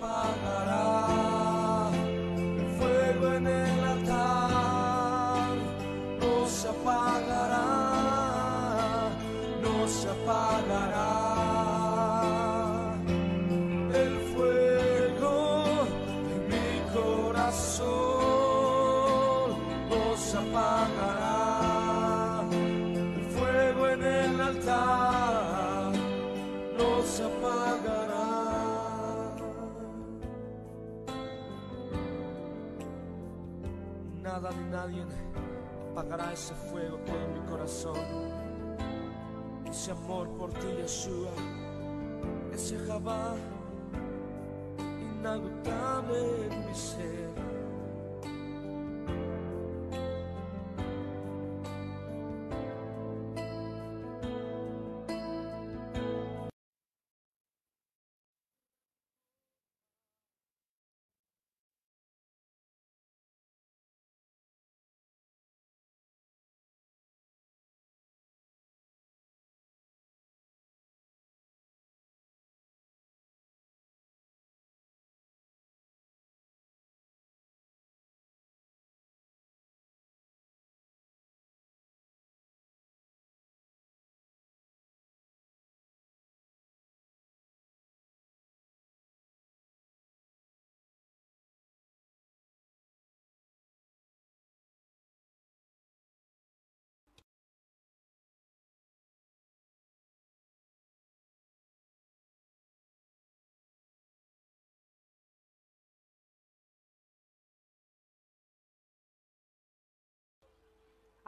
Father. Nadie apagará ese fuego que en mi corazón. Ese amor por ti, Yeshua. Ese Jabá inagotable en mi ser.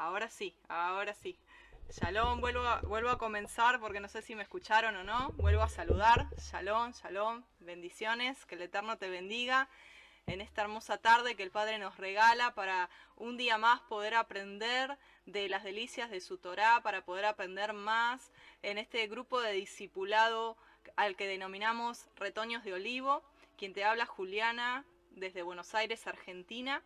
Ahora sí, ahora sí. Shalom, vuelvo a, comenzar porque no sé si me escucharon o no. Vuelvo a saludar. Shalom, shalom, bendiciones. Que el Eterno te bendiga en esta hermosa tarde que el Padre nos regala para un día más poder aprender de las delicias de su Torá, para poder aprender más en este grupo de discipulado al que denominamos Retoños de Olivo. Quien te habla, Juliana, desde Buenos Aires, Argentina.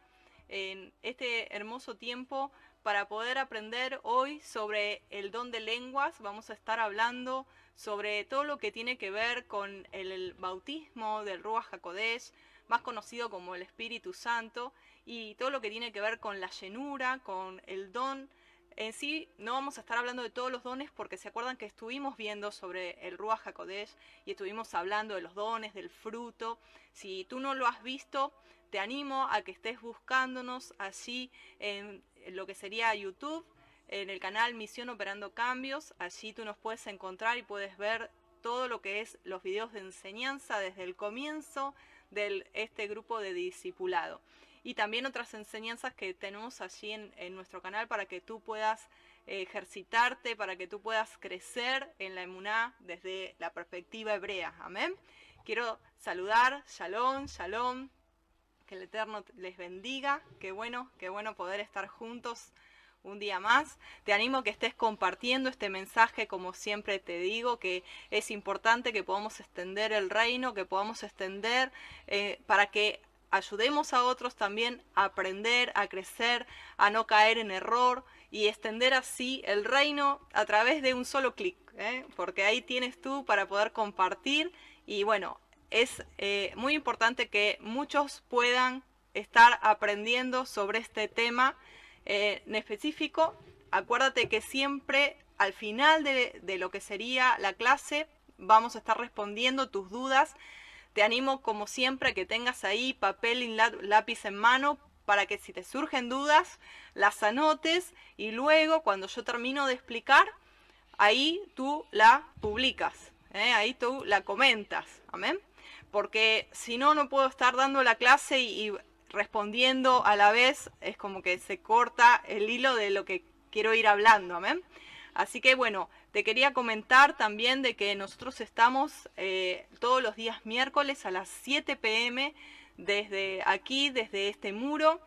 En este hermoso tiempo para poder aprender hoy sobre el don de lenguas. Vamos a estar hablando sobre todo lo que tiene que ver con el bautismo del Ruach HaKodesh, más conocido como el Espíritu Santo, y todo lo que tiene que ver con la llenura, con el don. En sí no vamos a estar hablando de todos los dones porque se acuerdan que estuvimos viendo sobre el Ruach HaKodesh y estuvimos hablando de los dones, del fruto. Si tú no lo has visto, te animo a que estés buscándonos allí en lo que sería YouTube, en el canal Misión Operando Cambios. Allí tú nos puedes encontrar y puedes ver todo lo que es los videos de enseñanza desde el comienzo de este grupo de discipulado. Y también otras enseñanzas que tenemos allí en, nuestro canal para que tú puedas ejercitarte, para que tú puedas crecer en la emuná desde la perspectiva hebrea. Amén. Quiero saludar, shalom, shalom, que el Eterno les bendiga. Qué bueno, qué bueno poder estar juntos un día más. Te animo a que estés compartiendo este mensaje, como siempre te digo, que es importante que podamos extender el reino, que podamos extender eh, para que ayudemos a otros también a aprender, a crecer, a no caer en error y extender así el reino a través de un solo clic, ¿eh? porque ahí tienes tú para poder compartir y bueno, es eh, muy importante que muchos puedan estar aprendiendo sobre este tema eh, en específico. Acuérdate que siempre al final de, de, lo que sería la clase vamos a estar respondiendo tus dudas. Te animo como siempre que tengas ahí papel y lápiz en mano para que si te surgen dudas las anotes y luego cuando yo termino de explicar, ahí tú la publicas, ¿eh? ahí tú la comentas. Amén porque si no, no puedo estar dando la clase y, respondiendo a la vez, es como que se corta el hilo de lo que quiero ir hablando, amén. Así que bueno, te quería comentar también de que nosotros estamos eh, todos los días miércoles a las 7 pm desde aquí, desde este muro,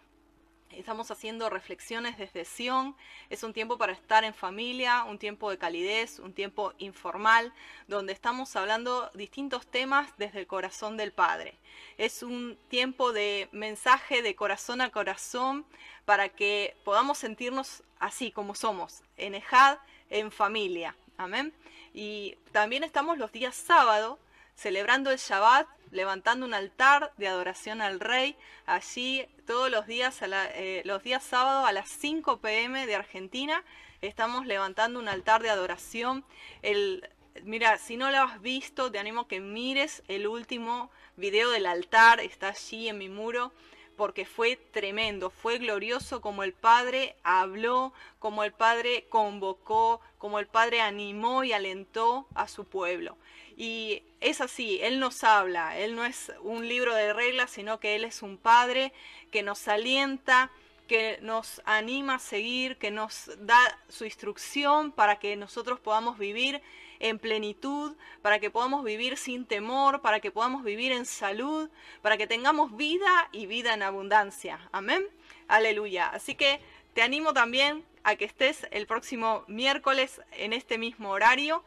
Estamos haciendo reflexiones desde Sion. Es un tiempo para estar en familia, un tiempo de calidez, un tiempo informal, donde estamos hablando distintos temas desde el corazón del Padre. Es un tiempo de mensaje de corazón a corazón para que podamos sentirnos así como somos, en Ejad, en familia. Amén. Y también estamos los días sábado celebrando el Shabbat, levantando un altar de adoración al Rey, allí todos los días, eh, los días sábados a las 5 pm de Argentina, estamos levantando un altar de adoración. El, mira, si no lo has visto, te animo a que mires el último video del altar, está allí en mi muro, porque fue tremendo, fue glorioso como el Padre habló, como el Padre convocó, como el Padre animó y alentó a su pueblo. Y es así, Él nos habla, Él no es un libro de reglas, sino que Él es un Padre que nos alienta, que nos anima a seguir, que nos da su instrucción para que nosotros podamos vivir en plenitud, para que podamos vivir sin temor, para que podamos vivir en salud, para que tengamos vida y vida en abundancia. Amén. Aleluya. Así que te animo también a que estés el próximo miércoles en este mismo horario.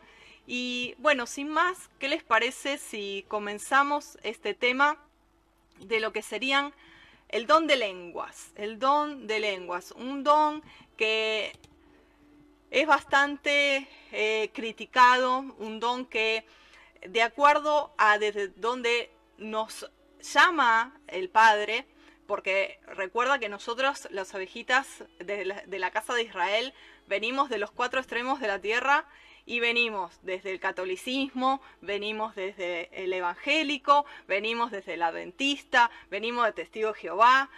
Y bueno, sin más, ¿qué les parece si comenzamos este tema de lo que serían el don de lenguas, el don de lenguas, un don que es bastante eh, criticado, un don que de acuerdo a desde donde nos llama el Padre, porque recuerda que nosotros, las abejitas de la, de la casa de Israel, venimos de los cuatro extremos de la tierra y venimos desde el catolicismo, venimos desde el evangélico, venimos desde el adventista, venimos de testigo de Jehová,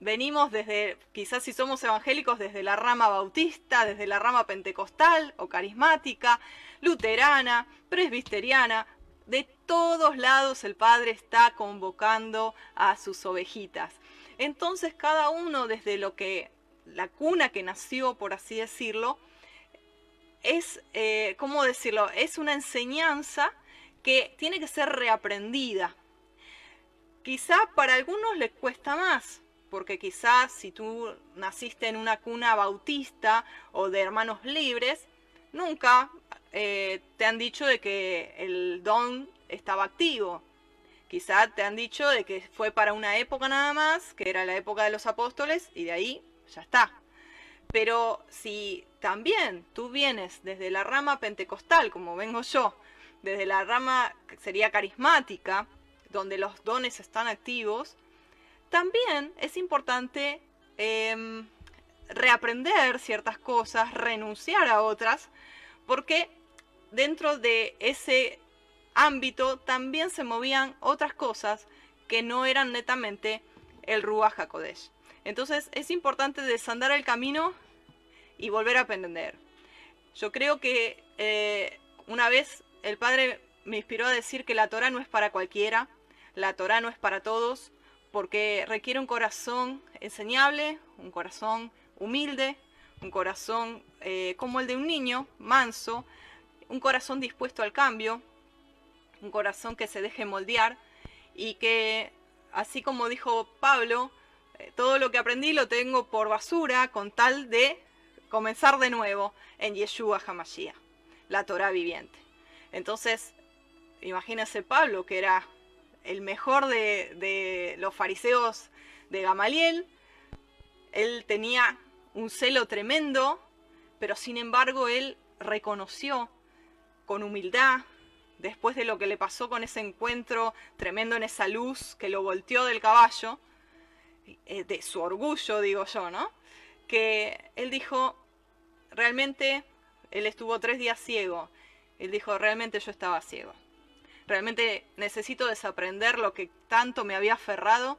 venimos desde, quizás si somos evangélicos, desde la rama bautista, desde la rama pentecostal o carismática, luterana, presbiteriana, de todos lados el Padre está convocando a sus ovejitas. Entonces cada uno desde lo que la cuna que nació, por así decirlo, es, eh, ¿cómo decirlo? Es una enseñanza que tiene que ser reaprendida. Quizá para algunos les cuesta más, porque quizás si tú naciste en una cuna bautista o de hermanos libres, nunca eh, te han dicho de que el don estaba activo. Quizá te han dicho de que fue para una época nada más, que era la época de los apóstoles, y de ahí ya está. Pero si también tú vienes desde la rama pentecostal, como vengo yo, desde la rama que sería carismática, donde los dones están activos, también es importante em, reaprender ciertas cosas, renunciar a otras, porque dentro de ese ámbito también se movían otras cosas que no eran netamente el Ruach HaKodesh. Entonces es importante desandar el camino y volver a aprender. Yo creo que eh, una vez el Padre me inspiró a decir que la Torah no es para cualquiera, la Torah no es para todos, porque requiere un corazón enseñable, un corazón humilde, un corazón eh, como el de un niño, manso, un corazón dispuesto al cambio, un corazón que se deje moldear y que, así como dijo Pablo, eh, todo lo que aprendí lo tengo por basura con tal de comenzar de nuevo en Yeshua Hamashiach, la Torah viviente. Entonces, imagínese Pablo, que era el mejor de, de los fariseos de Gamaliel, él tenía un celo tremendo, pero sin embargo él reconoció con humildad, después de lo que le pasó con ese encuentro tremendo en esa luz que lo volteó del caballo, eh, de su orgullo, digo yo, ¿no? Que él dijo, realmente él estuvo tres días ciego. Él dijo, realmente yo estaba ciego. Realmente necesito desaprender lo que tanto me había aferrado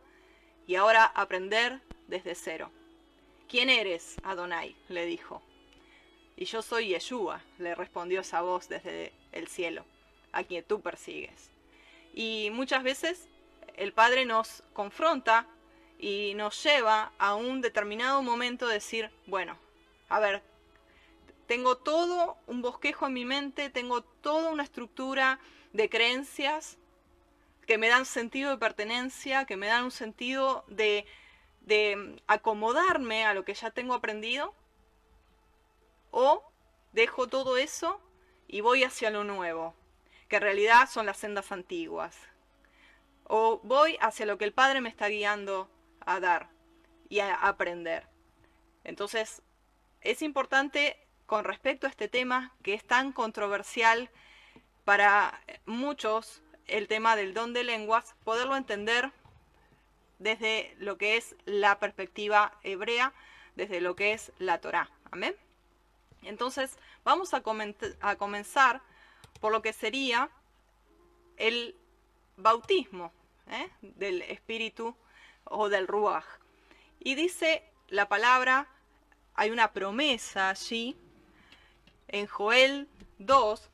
y ahora aprender desde cero. ¿Quién eres, Adonai? le dijo. Y yo soy Yeshua, le respondió esa voz desde el cielo, a quien tú persigues. Y muchas veces el Padre nos confronta y nos lleva a un determinado momento de decir, bueno, a ver, tengo todo un bosquejo en mi mente, tengo toda una estructura de creencias que me dan sentido de pertenencia, que me dan un sentido de, de acomodarme a lo que ya tengo aprendido. O dejo todo eso y voy hacia lo nuevo, que en realidad son las sendas antiguas. O voy hacia lo que el Padre me está guiando a dar y a aprender. Entonces, es importante con respecto a este tema que es tan controversial para muchos, el tema del don de lenguas, poderlo entender desde lo que es la perspectiva hebrea, desde lo que es la Torá. Amén. Entonces, vamos a, comenzar por lo que sería el bautismo ¿eh? del Espíritu o del Ruach. Y dice la palabra, hay una promesa allí, en Joel 2,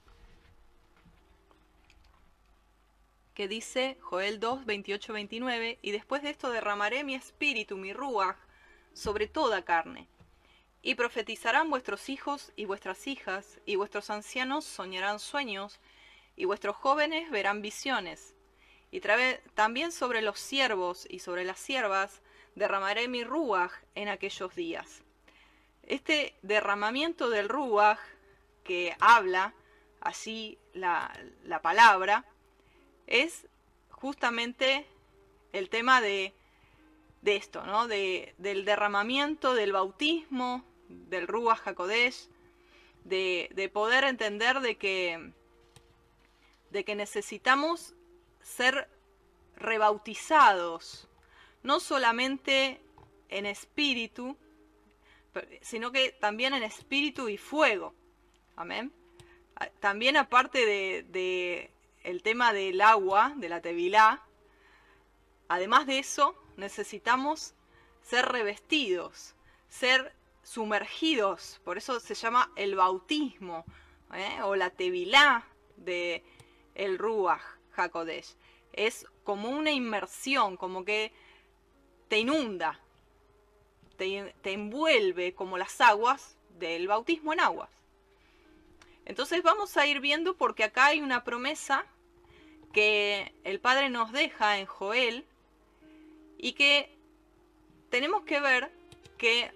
que dice Joel 2, 28, 29, y después de esto derramaré mi espíritu, mi Ruach, sobre toda carne. Y profetizarán vuestros hijos y vuestras hijas, y vuestros ancianos soñarán sueños, y vuestros jóvenes verán visiones. Y también sobre los siervos y sobre las siervas derramaré mi ruaj en aquellos días. Este derramamiento del ruaj que habla así la, la palabra es justamente el tema de, de esto, ¿no? De, del derramamiento, del bautismo, del Ruach HaKodesh, de, de poder entender de que, de que necesitamos ser rebautizados, no solamente en espíritu, sino que también en espíritu y fuego. Amén. También aparte de el tema del agua, de la tevilá, además de eso, necesitamos ser revestidos, ser sumergidos, por eso se llama el bautismo, ¿eh? o la tevilá de el Ruach HaKodesh. Es como una inmersión, como que te inunda, te, te envuelve como las aguas del bautismo en aguas. Entonces vamos a ir viendo porque acá hay una promesa que el Padre nos deja en Joel y que tenemos que ver que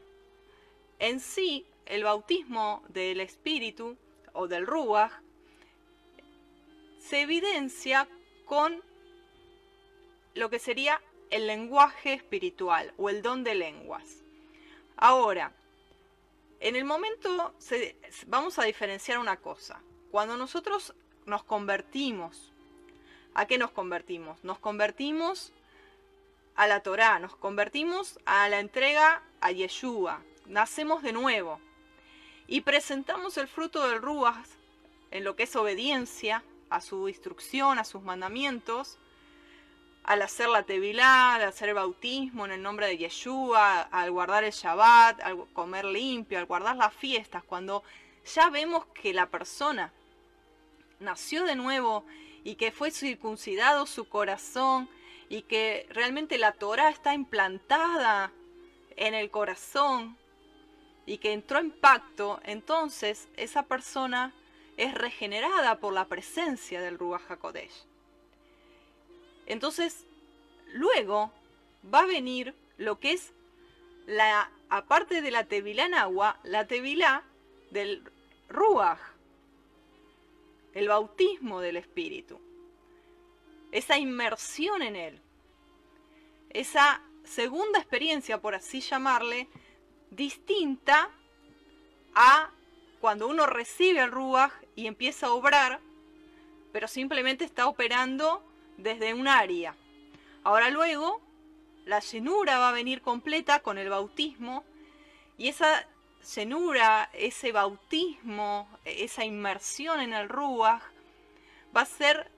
en sí, el bautismo del Espíritu o del Ruach se evidencia con lo que sería el lenguaje espiritual o el don de lenguas. Ahora, en el momento vamos a diferenciar una cosa. Cuando nosotros nos convertimos, ¿a qué nos convertimos? Nos convertimos a la Torá, nos convertimos a la entrega a Yeshua, nacemos de nuevo y presentamos el fruto del Ruach en lo que es obediencia a su instrucción, a sus mandamientos, al hacer la Tevilá, al hacer el bautismo en el nombre de Yeshua, al guardar el Shabbat, al comer limpio, al guardar las fiestas, cuando ya vemos que la persona nació de nuevo y que fue circuncidado su corazón y que realmente la Torah está implantada en el corazón, y que entró en pacto, entonces esa persona es regenerada por la presencia del Ruach HaKodesh. Entonces, luego va a venir lo que es la, aparte de la tevilá en agua, la tevilá del Ruach, el bautismo del Espíritu, esa inmersión en él, esa segunda experiencia, por así llamarle, distinta a cuando uno recibe el Ruach y empieza a obrar, pero simplemente está operando desde un área. Ahora luego, la llenura va a venir completa con el bautismo y esa llenura, ese bautismo, esa inmersión en el Ruach, va a ser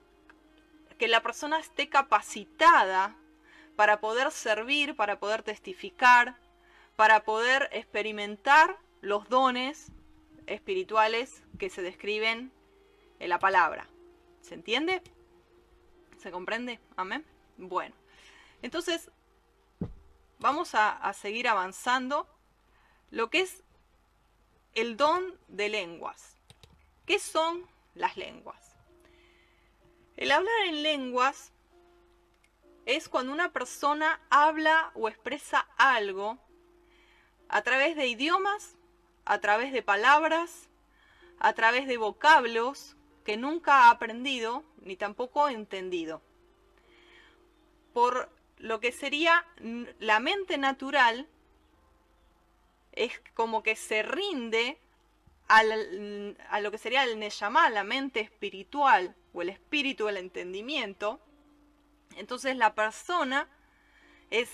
que la persona esté capacitada para poder servir, para poder testificar, para poder experimentar los dones espirituales que se describen en la palabra. ¿Se entiende? ¿Se comprende? Amén. Bueno, entonces vamos a, seguir avanzando. Lo que es el don de lenguas. ¿Qué son las lenguas? El hablar en lenguas es cuando una persona habla o expresa algo a través de idiomas, a través de palabras, a través de vocablos que nunca ha aprendido ni tampoco entendido. Por lo que sería la mente natural, es como que se rinde a lo que sería el Neyamá, la mente espiritual o el espíritu del entendimiento. Entonces la persona es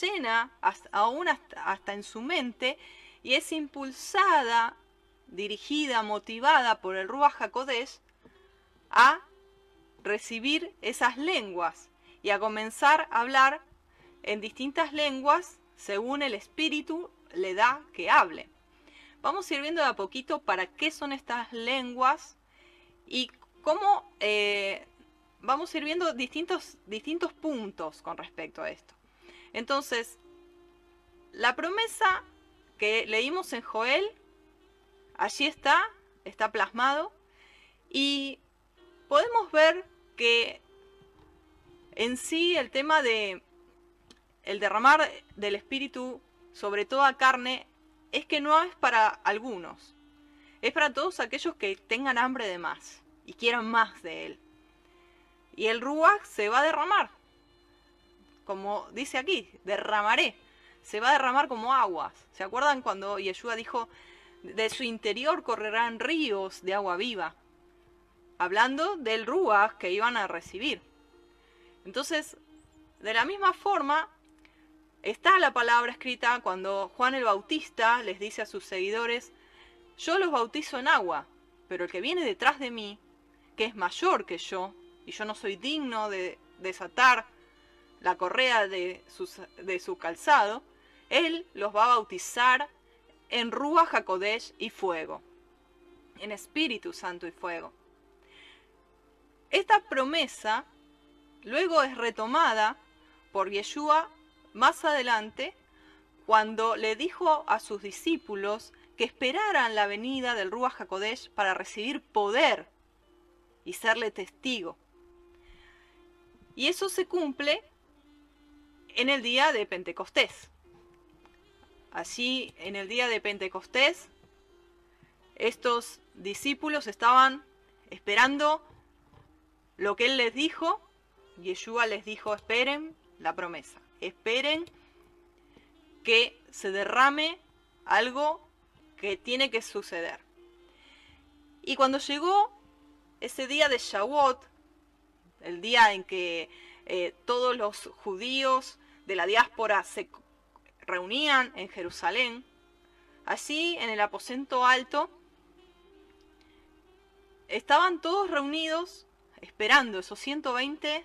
llena aún hasta, en su mente y es impulsada, dirigida, motivada por el Ruach HaKodesh a recibir esas lenguas y a comenzar a hablar en distintas lenguas según el espíritu le da que hable. Vamos a ir viendo de a poquito para qué son estas lenguas y cómo eh, vamos a ir viendo distintos, distintos puntos con respecto a esto. Entonces, la promesa que leímos en Joel, allí está, está plasmado, y podemos ver que en sí el tema de el derramar del espíritu sobre toda carne es que no es para algunos, es para todos aquellos que tengan hambre de más y quieran más de él. Y el Ruach se va a derramar, como dice aquí, derramaré, se va a derramar como aguas. ¿Se acuerdan cuando Yeshua dijo, de su interior correrán ríos de agua viva? Hablando del Ruach que iban a recibir. Entonces, de la misma forma, está la palabra escrita cuando Juan el Bautista les dice a sus seguidores, yo los bautizo en agua, pero el que viene detrás de mí, que es mayor que yo, y yo no soy digno de desatar la correa de, de su calzado, él los va a bautizar en Rúa Jacodesh y fuego, en Espíritu Santo y fuego. Esta promesa luego es retomada por Yeshua más adelante, cuando le dijo a sus discípulos que esperaran la venida del Ruach HaKodesh para recibir poder y serle testigo. Y eso se cumple en el día de Pentecostés. Así, en el día de Pentecostés, estos discípulos estaban esperando lo que él les dijo. Yeshua les dijo, esperen la promesa esperen que se derrame algo que tiene que suceder. Y cuando llegó ese día de Shavuot, el día en que eh, todos los judíos de la diáspora se reunían en Jerusalén, así en el aposento alto, estaban todos reunidos esperando esos 120,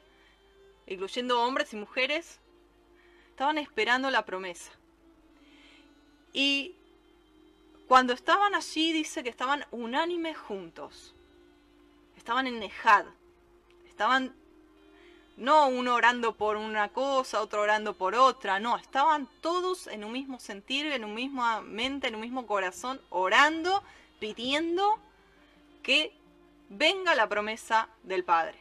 incluyendo hombres y mujeres, Estaban esperando la promesa. Y cuando estaban allí dice que estaban unánimes juntos. Estaban en Nejad. Estaban no uno orando por una cosa, otro orando por otra, no, estaban todos en un mismo sentir, en un mismo mente, en un mismo corazón, orando, pidiendo que venga la promesa del Padre.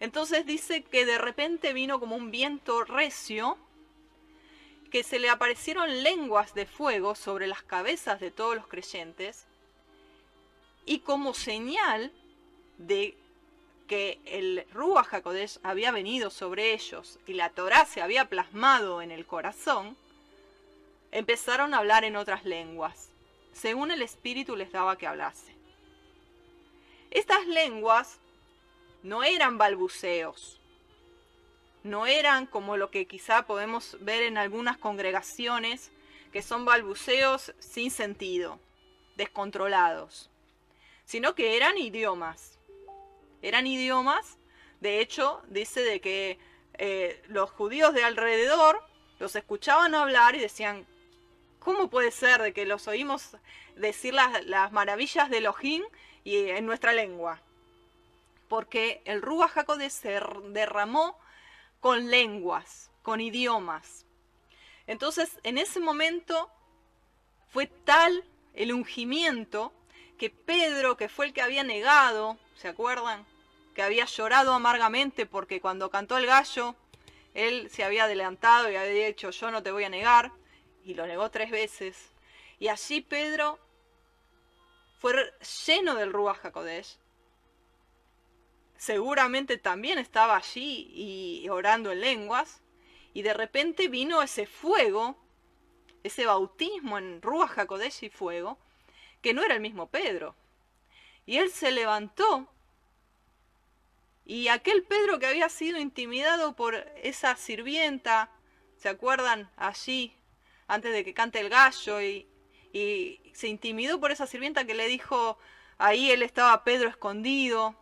Entonces dice que de repente vino como un viento recio, que se le aparecieron lenguas de fuego sobre las cabezas de todos los creyentes, y como señal de que el Ruach HaKodesh había venido sobre ellos y la Torah se había plasmado en el corazón, empezaron a hablar en otras lenguas, según el Espíritu les daba que hablase. Estas lenguas no eran balbuceos, no eran como lo que quizá podemos ver en algunas congregaciones, que son balbuceos sin sentido, descontrolados, sino que eran idiomas. Eran idiomas, de hecho, dice de que eh, los judíos de alrededor los escuchaban hablar y decían, ¿cómo puede ser de que los oímos decir las, las maravillas de Elohim y en nuestra lengua? porque el Ruach HaKodesh se derramó con lenguas, con idiomas. Entonces, en ese momento fue tal el ungimiento que Pedro, que fue el que había negado, ¿se acuerdan? Que había llorado amargamente porque cuando cantó el gallo, él se había adelantado y había dicho, yo no te voy a negar, y lo negó tres veces. Y allí Pedro fue lleno del Ruach HaKodesh seguramente también estaba allí y orando en lenguas, y de repente vino ese fuego, ese bautismo en Ruach HaKodesh y fuego, que no era el mismo Pedro. Y él se levantó, y aquel Pedro que había sido intimidado por esa sirvienta, ¿se acuerdan? Allí, antes de que cante el gallo, y, se intimidó por esa sirvienta que le dijo, ahí él estaba Pedro escondido,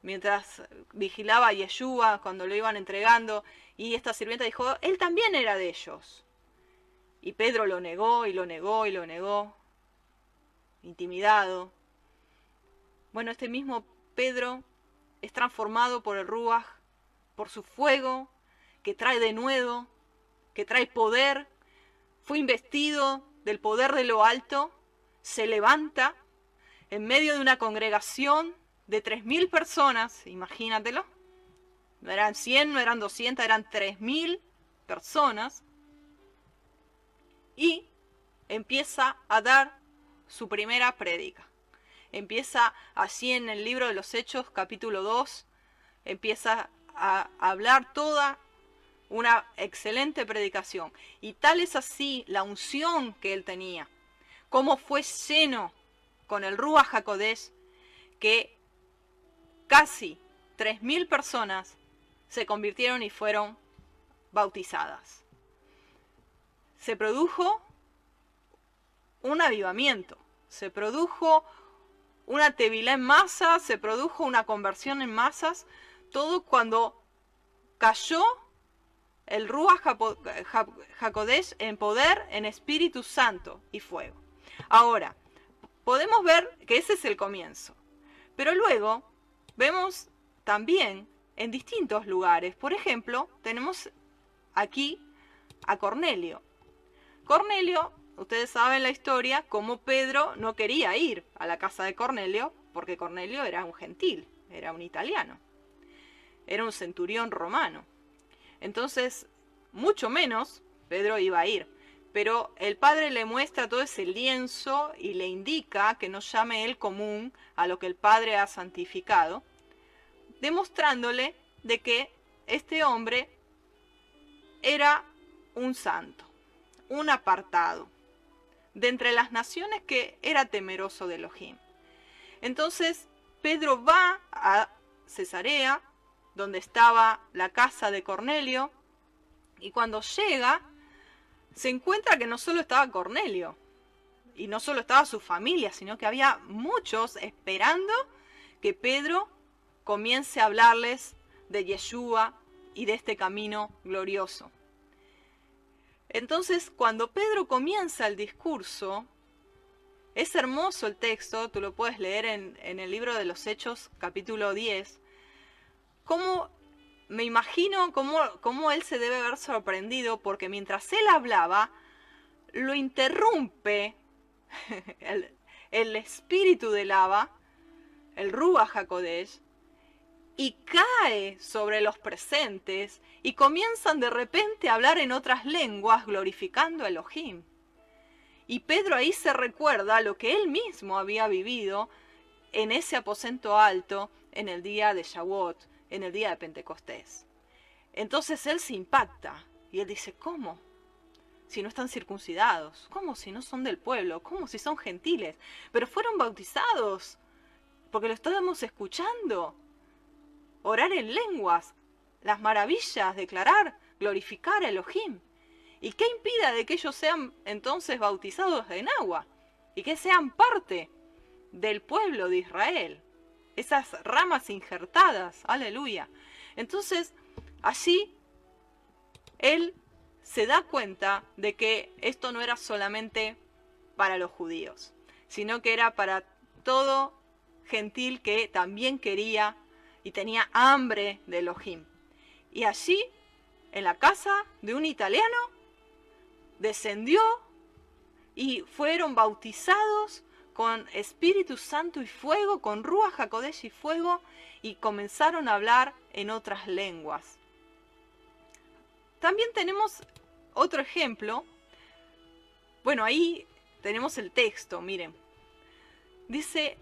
mientras vigilaba a Yeshua cuando lo iban entregando, Y esta sirvienta dijo, él también era de ellos. Y Pedro lo negó y lo negó y lo negó, intimidado. Bueno, este mismo Pedro es transformado por el Ruach, por su fuego, que trae de nuevo, que trae poder, fue investido del poder de lo alto, se levanta en medio de una congregación de 3.000 personas, imagínatelo, no eran 100, no eran 200, eran 3.000 personas, y empieza a dar su primera prédica. Empieza así en el libro de los Hechos, capítulo 2, empieza a hablar toda una excelente predicación. Y tal es así la unción que él tenía, cómo fue lleno con el Rúa Jacodés, que casi 3.000 personas se convirtieron y fueron bautizadas. Se produjo un avivamiento, se produjo una tevilá en masa, se produjo una conversión en masas, todo cuando cayó el Ruach Hakodesh en poder, en Espíritu Santo y fuego. Ahora, podemos ver que ese es el comienzo. Pero luego vemos también en distintos lugares. Por ejemplo, tenemos aquí a Cornelio. Cornelio, ustedes saben la historia, como Pedro no quería ir a la casa de Cornelio, porque Cornelio era un gentil, era un italiano, era un centurión romano. Entonces, mucho menos Pedro iba a ir. Pero el padre le muestra todo ese lienzo y le indica que no llame el común a lo que el padre ha santificado, demostrándole de que este hombre era un santo, un apartado, de entre las naciones que era temeroso de Elohim. Entonces Pedro va a Cesarea donde estaba la casa de Cornelio, y cuando llega, se encuentra que no solo estaba Cornelio, y no solo estaba su familia, sino que había muchos esperando que Pedro comience a hablarles de Yeshua y de este camino glorioso. Entonces, cuando Pedro comienza el discurso, es hermoso el texto, tú lo puedes leer en, el libro de los Hechos, capítulo 10, cómo me imagino cómo, él se debe haber sorprendido porque mientras él hablaba, lo interrumpe el, espíritu del lava, el Ruach HaKodesh, y cae sobre los presentes y comienzan de repente a hablar en otras lenguas glorificando a Elohim. Y Pedro ahí se recuerda lo que él mismo había vivido en ese aposento alto en el día de Shavuot, en el día de Pentecostés. Entonces él se impacta y él dice, ¿cómo? Si no están circuncidados, ¿cómo si no son del pueblo? ¿Cómo si son gentiles? Pero fueron bautizados, porque lo estábamos escuchando. Orar en lenguas, las maravillas, declarar, glorificar a Elohim. ¿Y qué impida de que ellos sean entonces bautizados en agua? Y que sean parte del pueblo de Israel esas ramas injertadas, aleluya. Entonces, así, él se da cuenta de que esto no era solamente para los judíos, sino que era para todo gentil que también quería y tenía hambre de Elohim. Y allí, en la casa de un italiano, descendió y fueron bautizados con Espíritu Santo y fuego, con Rúa Jacodesh y fuego, y comenzaron a hablar en otras lenguas. También tenemos otro ejemplo. Bueno, ahí tenemos el texto, miren. Dice,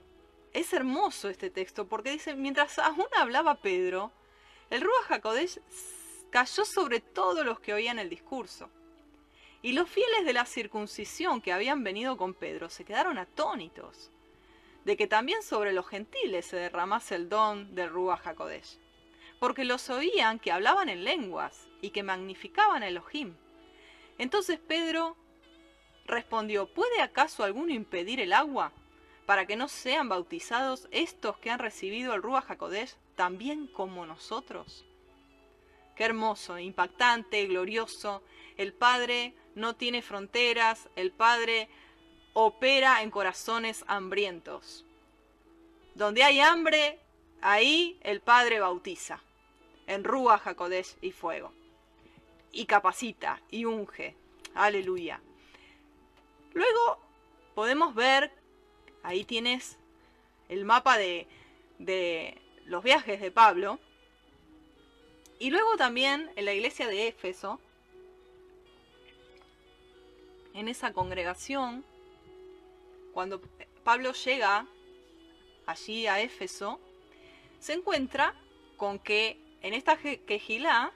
es hermoso este texto, porque dice, mientras aún hablaba Pedro, el Rúa Jacodesh cayó sobre todos los que oían el discurso. Y los fieles de la circuncisión que habían venido con Pedro se quedaron atónitos de que también sobre los gentiles se derramase el don del Ruach HaKodesh, porque los oían que hablaban en lenguas y que magnificaban a Elohim. Entonces Pedro respondió, ¿puede acaso alguno impedir el agua para que no sean bautizados estos que han recibido el Ruach HaKodesh también como nosotros? Qué hermoso, impactante, glorioso. El Padre no tiene fronteras, el Padre opera en corazones hambrientos. Donde hay hambre, ahí el Padre bautiza, en Rúa, Jacodesh y fuego. Y capacita y unge. Aleluya. Luego podemos ver, ahí tienes el mapa de, de los viajes de Pablo. Y luego también en la iglesia de Éfeso, en esa congregación, cuando Pablo llega allí a Éfeso, se encuentra con que en esta quejilá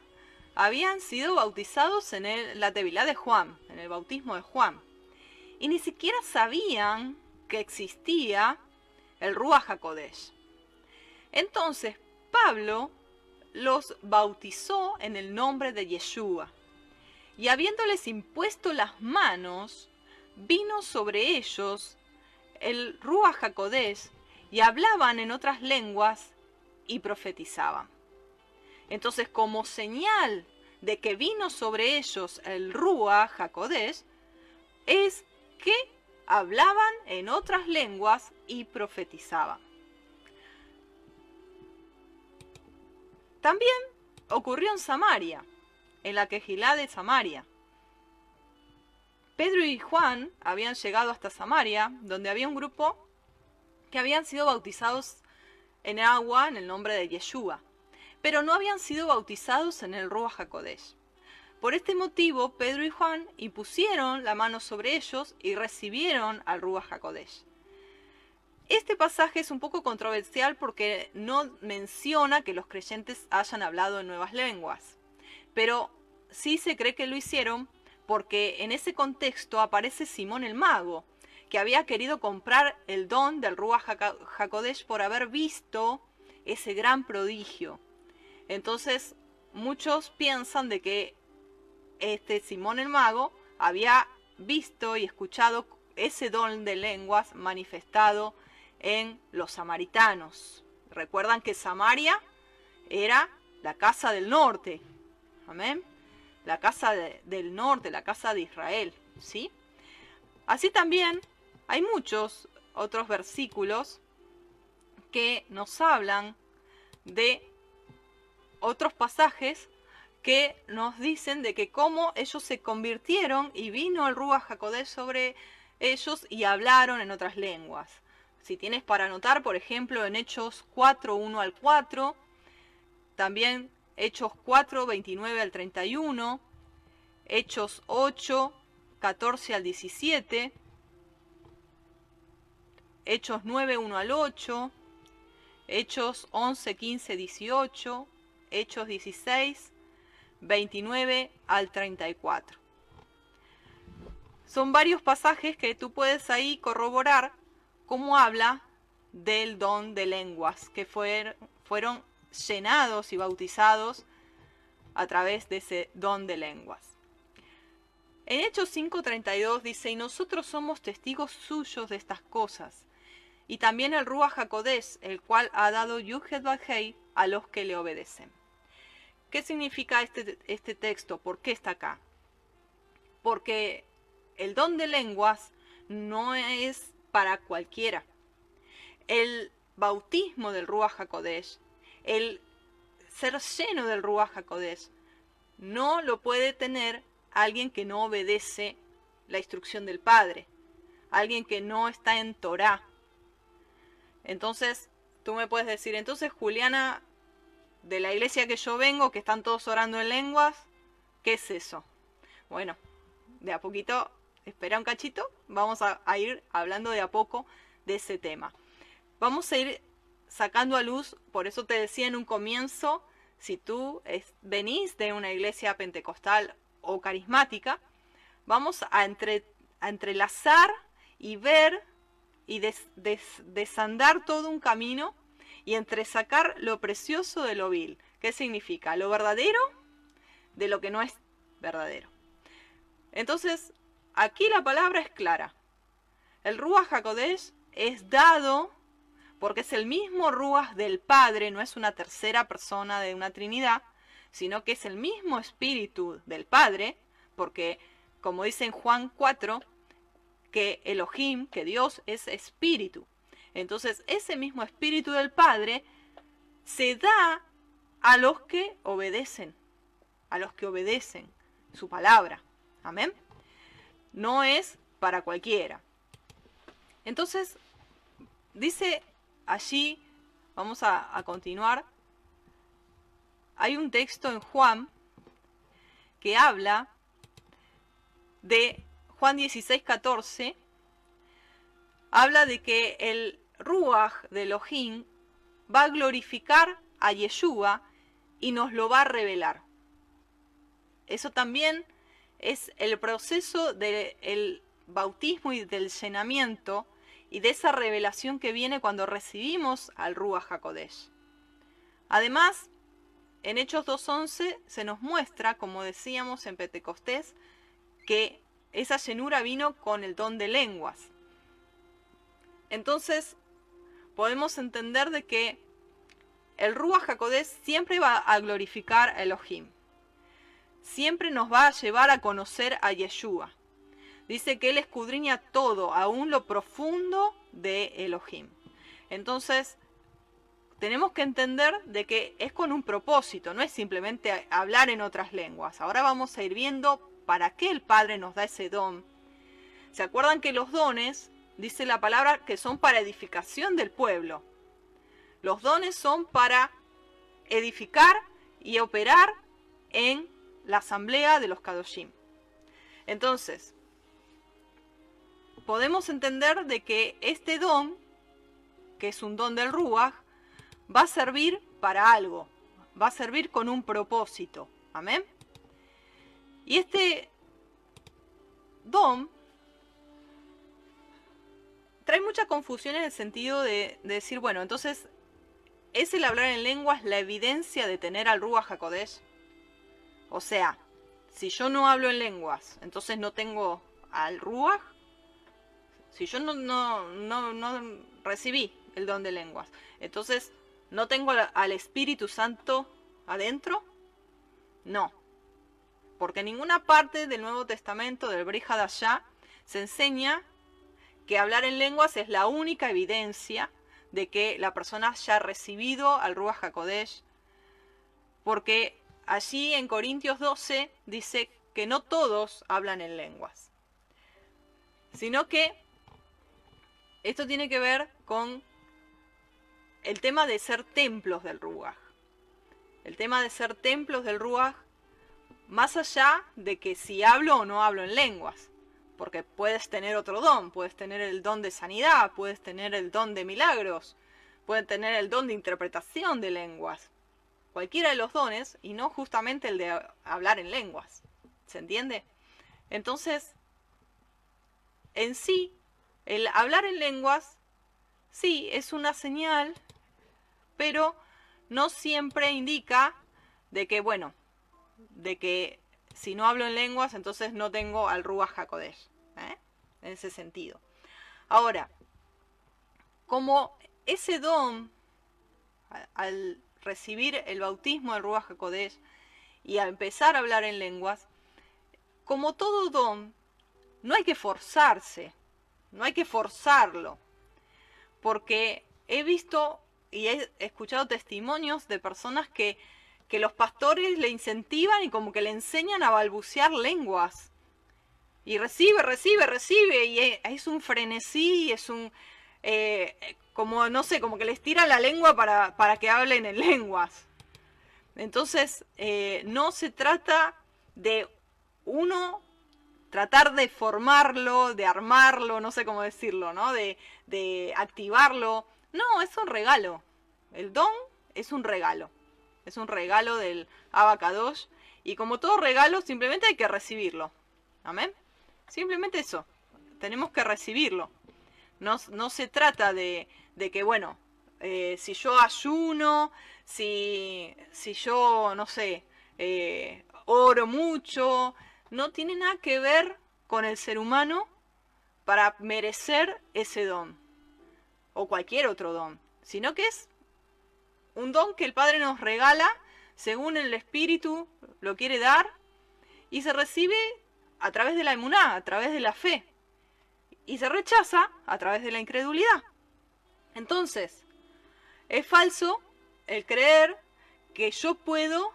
habían sido bautizados en la tevilá de Juan, en el bautismo de Juan. Y ni siquiera sabían que existía el Ruach. Entonces Pablo los bautizó en el nombre de Yeshua. Y habiéndoles impuesto las manos, vino sobre ellos el Ruach HaKodesh y hablaban en otras lenguas y profetizaban. Entonces, como señal de que vino sobre ellos el Ruach HaKodesh, es que hablaban en otras lenguas y profetizaban. También ocurrió en Samaria, en la quejilá de Samaria. Pedro y Juan habían llegado hasta Samaria, donde había un grupo que habían sido bautizados en agua en el nombre de Yeshua, pero no habían sido bautizados en el Ruach HaKodesh. Por este motivo, Pedro y Juan impusieron la mano sobre ellos y recibieron al Ruach HaKodesh. Este pasaje es un poco controversial porque no menciona que los creyentes hayan hablado en nuevas lenguas, pero sí se cree que lo hicieron porque en ese contexto aparece Simón el mago, que había querido comprar el don del Ruach HaKodesh por haber visto ese gran prodigio. Entonces, muchos piensan de que este Simón el mago había visto y escuchado ese don de lenguas manifestado en los samaritanos. Recuerdan que Samaria era la casa del norte. Amén. La casa del norte, la casa de Israel. ¿Sí? Así también hay muchos otros versículos que nos hablan de otros pasajes que nos dicen de que cómo ellos se convirtieron y vino el Ruach Jacodé sobre ellos y hablaron en otras lenguas. Si tienes para anotar, por ejemplo, en Hechos 4, 1 al 4, también Hechos 4, 29 al 31, Hechos 8, 14 al 17, Hechos 9, 1 al 8, Hechos 11, 15, 18, Hechos 16, 29 al 34. Son varios pasajes que tú puedes ahí corroborar cómo habla del don de lenguas que fueron llenados y bautizados a través de ese don de lenguas. En Hechos 5:32 dice, y nosotros somos testigos suyos de estas cosas, y también el Ruach HaKodesh, el cual ha dado Yuhed a los que le obedecen. ¿Qué significa este, este texto? ¿Por qué está acá? Porque el don de lenguas no es para cualquiera. El bautismo del Ruach HaKodesh, el ser lleno del Ruach HaKodesh, no lo puede tener alguien que no obedece la instrucción del Padre, alguien que no está en Torah. Entonces, tú me puedes decir, entonces Juliana, de la iglesia que yo vengo, que están todos orando en lenguas, ¿qué es eso? Bueno, de a poquito espera un cachito, vamos a, ir hablando de a poco de ese tema. Vamos a ir sacando a luz, por eso te decía en un comienzo, si tú venís de una iglesia pentecostal o carismática, vamos a, entrelazar y ver y desandar todo un camino y entresacar lo precioso de lo vil. ¿Qué significa? Lo verdadero de lo que no es verdadero. Entonces, Aquí la palabra es clara. El Ruach HaKodesh es dado porque es el mismo Ruach del Padre, no es una tercera persona de una Trinidad, sino que es el mismo espíritu del Padre, porque como dice en Juan 4, que Elohim, que Dios es espíritu. Entonces ese mismo espíritu del Padre se da a los que obedecen, a los que obedecen su palabra. Amén. No es para cualquiera. Entonces, dice allí, vamos a, continuar, hay un texto en Juan que habla de Juan 16, 14, habla de que el Ruach de Elohim va a glorificar a Yeshua y nos lo va a revelar. Eso también es el proceso del bautismo y del llenamiento y de esa revelación que viene cuando recibimos al Ruach HaKodesh. Además, en Hechos 2.11 se nos muestra, como decíamos en Pentecostés, que esa llenura vino con el don de lenguas. Entonces, podemos entender de que el Ruach HaKodesh siempre va a glorificar a Elohim. Siempre nos va a llevar a conocer a Yeshua. Dice que Él escudriña todo, aún lo profundo de Elohim. Entonces, tenemos que entender de que es con un propósito, no es simplemente hablar en otras lenguas. Ahora vamos a ir viendo para qué el Padre nos da ese don. ¿Se acuerdan que los dones, dice la palabra, que son para edificación del pueblo? Los dones son para edificar y operar en la asamblea de los Kadoshim. Entonces, podemos entender de que este don, que es un don del Ruach, va a servir para algo, va a servir con un propósito. Amén. Y este don trae mucha confusión en el sentido de, decir, bueno, entonces, ¿es el hablar en lenguas la evidencia de tener al Ruach HaKodesh? O sea, si yo no hablo en lenguas, entonces no tengo al Ruach. Si yo no, no, no, no recibí el don de lenguas, entonces no tengo al Espíritu Santo adentro. No, porque ninguna parte del Nuevo Testamento, del Brihadashá, se enseña que hablar en lenguas es la única evidencia de que la persona haya recibido al Ruach HaKodesh, porque allí en Corintios 12 dice que no todos hablan en lenguas, sino que esto tiene que ver con el tema de ser templos del Ruach. El tema de ser templos del Ruach más allá de que si hablo o no hablo en lenguas. Porque puedes tener otro don, puedes tener el don de sanidad, puedes tener el don de milagros, puedes tener el don de interpretación de lenguas. Cualquiera de los dones y no justamente el de hablar en lenguas. ¿Se entiende? Entonces, en sí, el hablar en lenguas, sí, es una señal, pero no siempre indica de que, bueno, de que si no hablo en lenguas, entonces no tengo al Ruach HaKodesh. ¿Eh? En ese sentido. Ahora, como ese don, al recibir el bautismo del Ruach y a empezar a hablar en lenguas, como todo don, no hay que forzarse, no hay que forzarlo, porque he visto y he escuchado testimonios de personas que que los pastores le incentivan y como que le enseñan a balbucear lenguas. Y recibe, recibe, recibe, y es un frenesí, es un... Eh, como, no sé, como que les tiran la lengua para, para que hablen en lenguas. Entonces, eh, no se trata de uno tratar de formarlo, de armarlo, no sé cómo decirlo, ¿no? De, de activarlo. No, es un regalo. El don es un regalo. Es un regalo del Abacadosh. Y como todo regalo, simplemente hay que recibirlo. Amén. Simplemente eso. Tenemos que recibirlo. No, no se trata de, de que, bueno, eh, si yo ayuno, si, si yo, no sé, eh, oro mucho, no tiene nada que ver con el ser humano para merecer ese don o cualquier otro don, sino que es un don que el Padre nos regala según el espíritu lo quiere dar y se recibe a través de la emuná, a través de la fe y se rechaza a través de la incredulidad. Entonces, es falso el creer que yo puedo,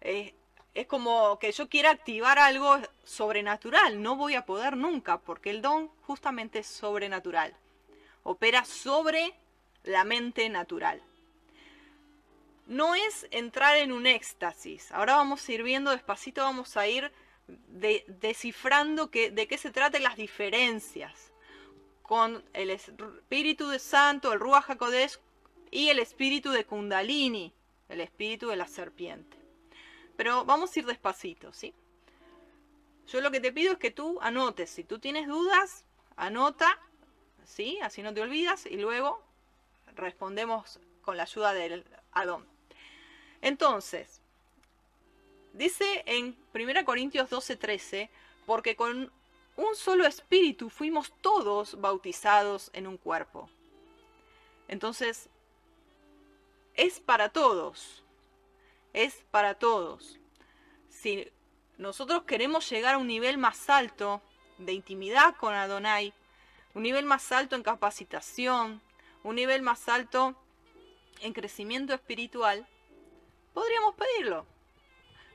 eh, es como que yo quiera activar algo sobrenatural, no voy a poder nunca, porque el don justamente es sobrenatural, opera sobre la mente natural. No es entrar en un éxtasis, ahora vamos a ir viendo despacito, vamos a ir descifrando de qué se tratan las diferencias con el espíritu de Santo, el Ruach y el espíritu de Kundalini, el espíritu de la serpiente. Pero vamos a ir despacito, ¿sí? Yo lo que te pido es que tú anotes, si tú tienes dudas, anota, ¿sí? Así no te olvidas y luego respondemos con la ayuda del Adón. Entonces, dice en 1 Corintios 12:13, porque con un solo espíritu fuimos todos bautizados en un cuerpo. Entonces, es para todos, es para todos. Si nosotros queremos llegar a un nivel más alto de intimidad con Adonai, un nivel más alto en capacitación, un nivel más alto en crecimiento espiritual, podríamos pedirlo.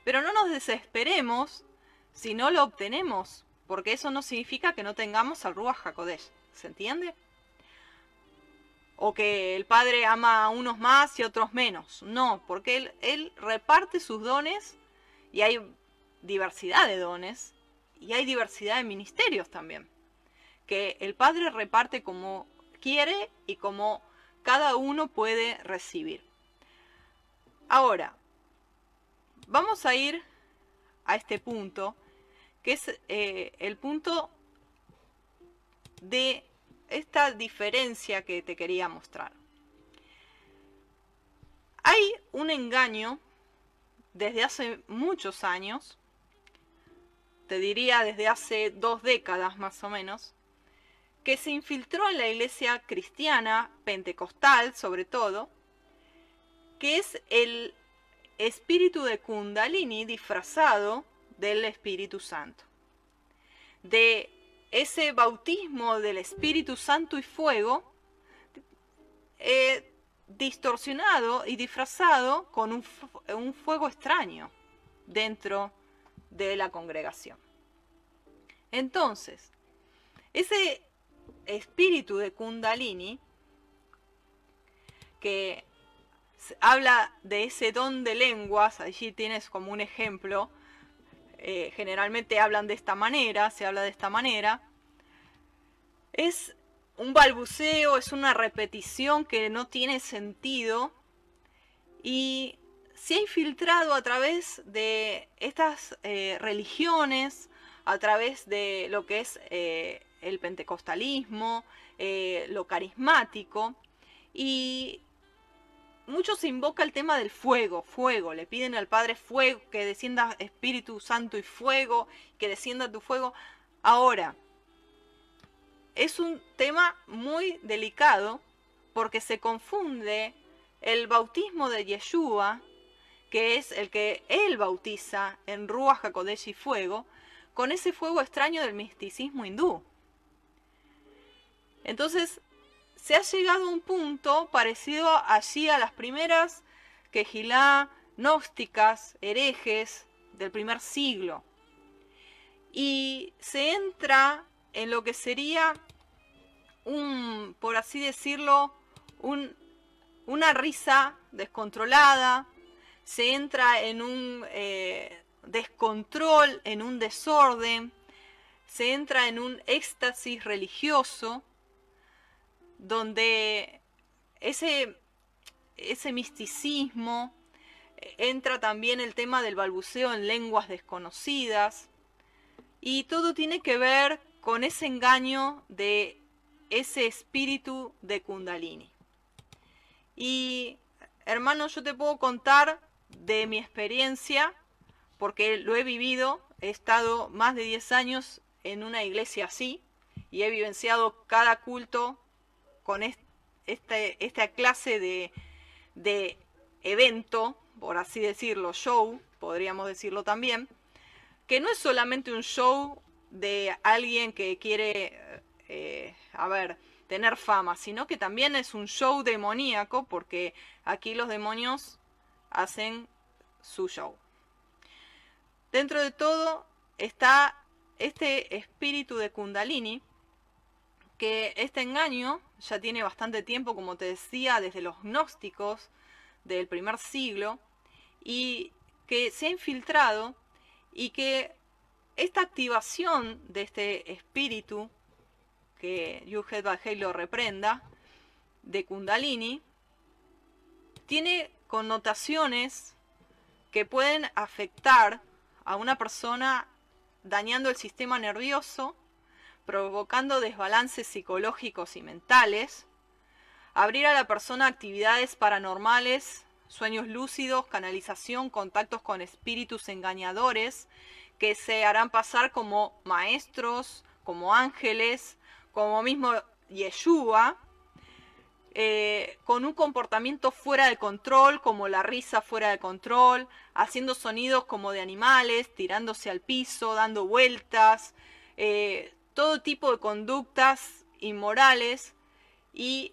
Pero no nos desesperemos si no lo obtenemos, porque eso no significa que no tengamos al Ruach HaKodesh. ¿Se entiende? O que el Padre ama a unos más y otros menos. No, porque él, él reparte sus dones y hay diversidad de dones y hay diversidad de ministerios también. Que el Padre reparte como quiere y como cada uno puede recibir. Ahora, vamos a ir a este punto que es eh, el punto de esta diferencia que te quería mostrar. Hay un engaño desde hace muchos años, te diría desde hace dos décadas más o menos, que se infiltró en la iglesia cristiana, pentecostal sobre todo, que es el espíritu de Kundalini disfrazado del Espíritu Santo. De ese bautismo del Espíritu Santo y fuego, eh, distorsionado y disfrazado con un, un fuego extraño dentro de la congregación. Entonces, ese espíritu de Kundalini, que habla de ese don de lenguas, allí tienes como un ejemplo, eh, generalmente hablan de esta manera, se habla de esta manera, es un balbuceo, es una repetición que no tiene sentido y se ha infiltrado a través de estas eh, religiones, a través de lo que es eh, el pentecostalismo, lo carismático, y mucho se invoca el tema del fuego, fuego, le piden al Padre fuego, que descienda Espíritu Santo y fuego, que descienda tu fuego. Ahora, es un tema muy delicado porque se confunde el bautismo de Yeshua, que es el que él bautiza en Ruach HaKodesh y fuego, con ese fuego extraño del misticismo hindú. Entonces, se ha llegado a un punto parecido allí a las primeras quejilá gnósticas, herejes del primer siglo. Y se entra en lo que sería un, por así decirlo, un, una risa descontrolada, se entra en un eh, descontrol, en un desorden, se entra en un éxtasis religioso, donde ese, ese misticismo entra también el tema del balbuceo en lenguas desconocidas y todo tiene que ver con ese engaño de ese espíritu de Kundalini. Y hermano, yo te puedo contar de mi experiencia, porque lo he vivido, he estado más de 10 años en una iglesia así y he vivenciado cada culto con este, esta clase de, evento, por así decirlo, show, podríamos decirlo también, que no es solamente un show de alguien que quiere, eh, a ver, tener fama, sino que también es un show demoníaco porque aquí los demonios hacen su show. Dentro de todo está este espíritu de Kundalini, que este engaño ya tiene bastante tiempo, como te decía, desde los gnósticos del primer siglo, y que se ha infiltrado y que esta activación de este espíritu, que Yuhet Bajei lo reprenda, de Kundalini, tiene connotaciones que pueden afectar a una persona dañando el sistema nervioso, provocando desbalances psicológicos y mentales, abrir a la persona actividades paranormales, sueños lúcidos, canalización, contactos con espíritus engañadores que se harán pasar como maestros, como ángeles, como mismo Yeshua, eh, con un comportamiento fuera de control, como la risa fuera de control, haciendo sonidos como de animales, tirándose al piso, dando vueltas, eh, todo tipo de conductas inmorales y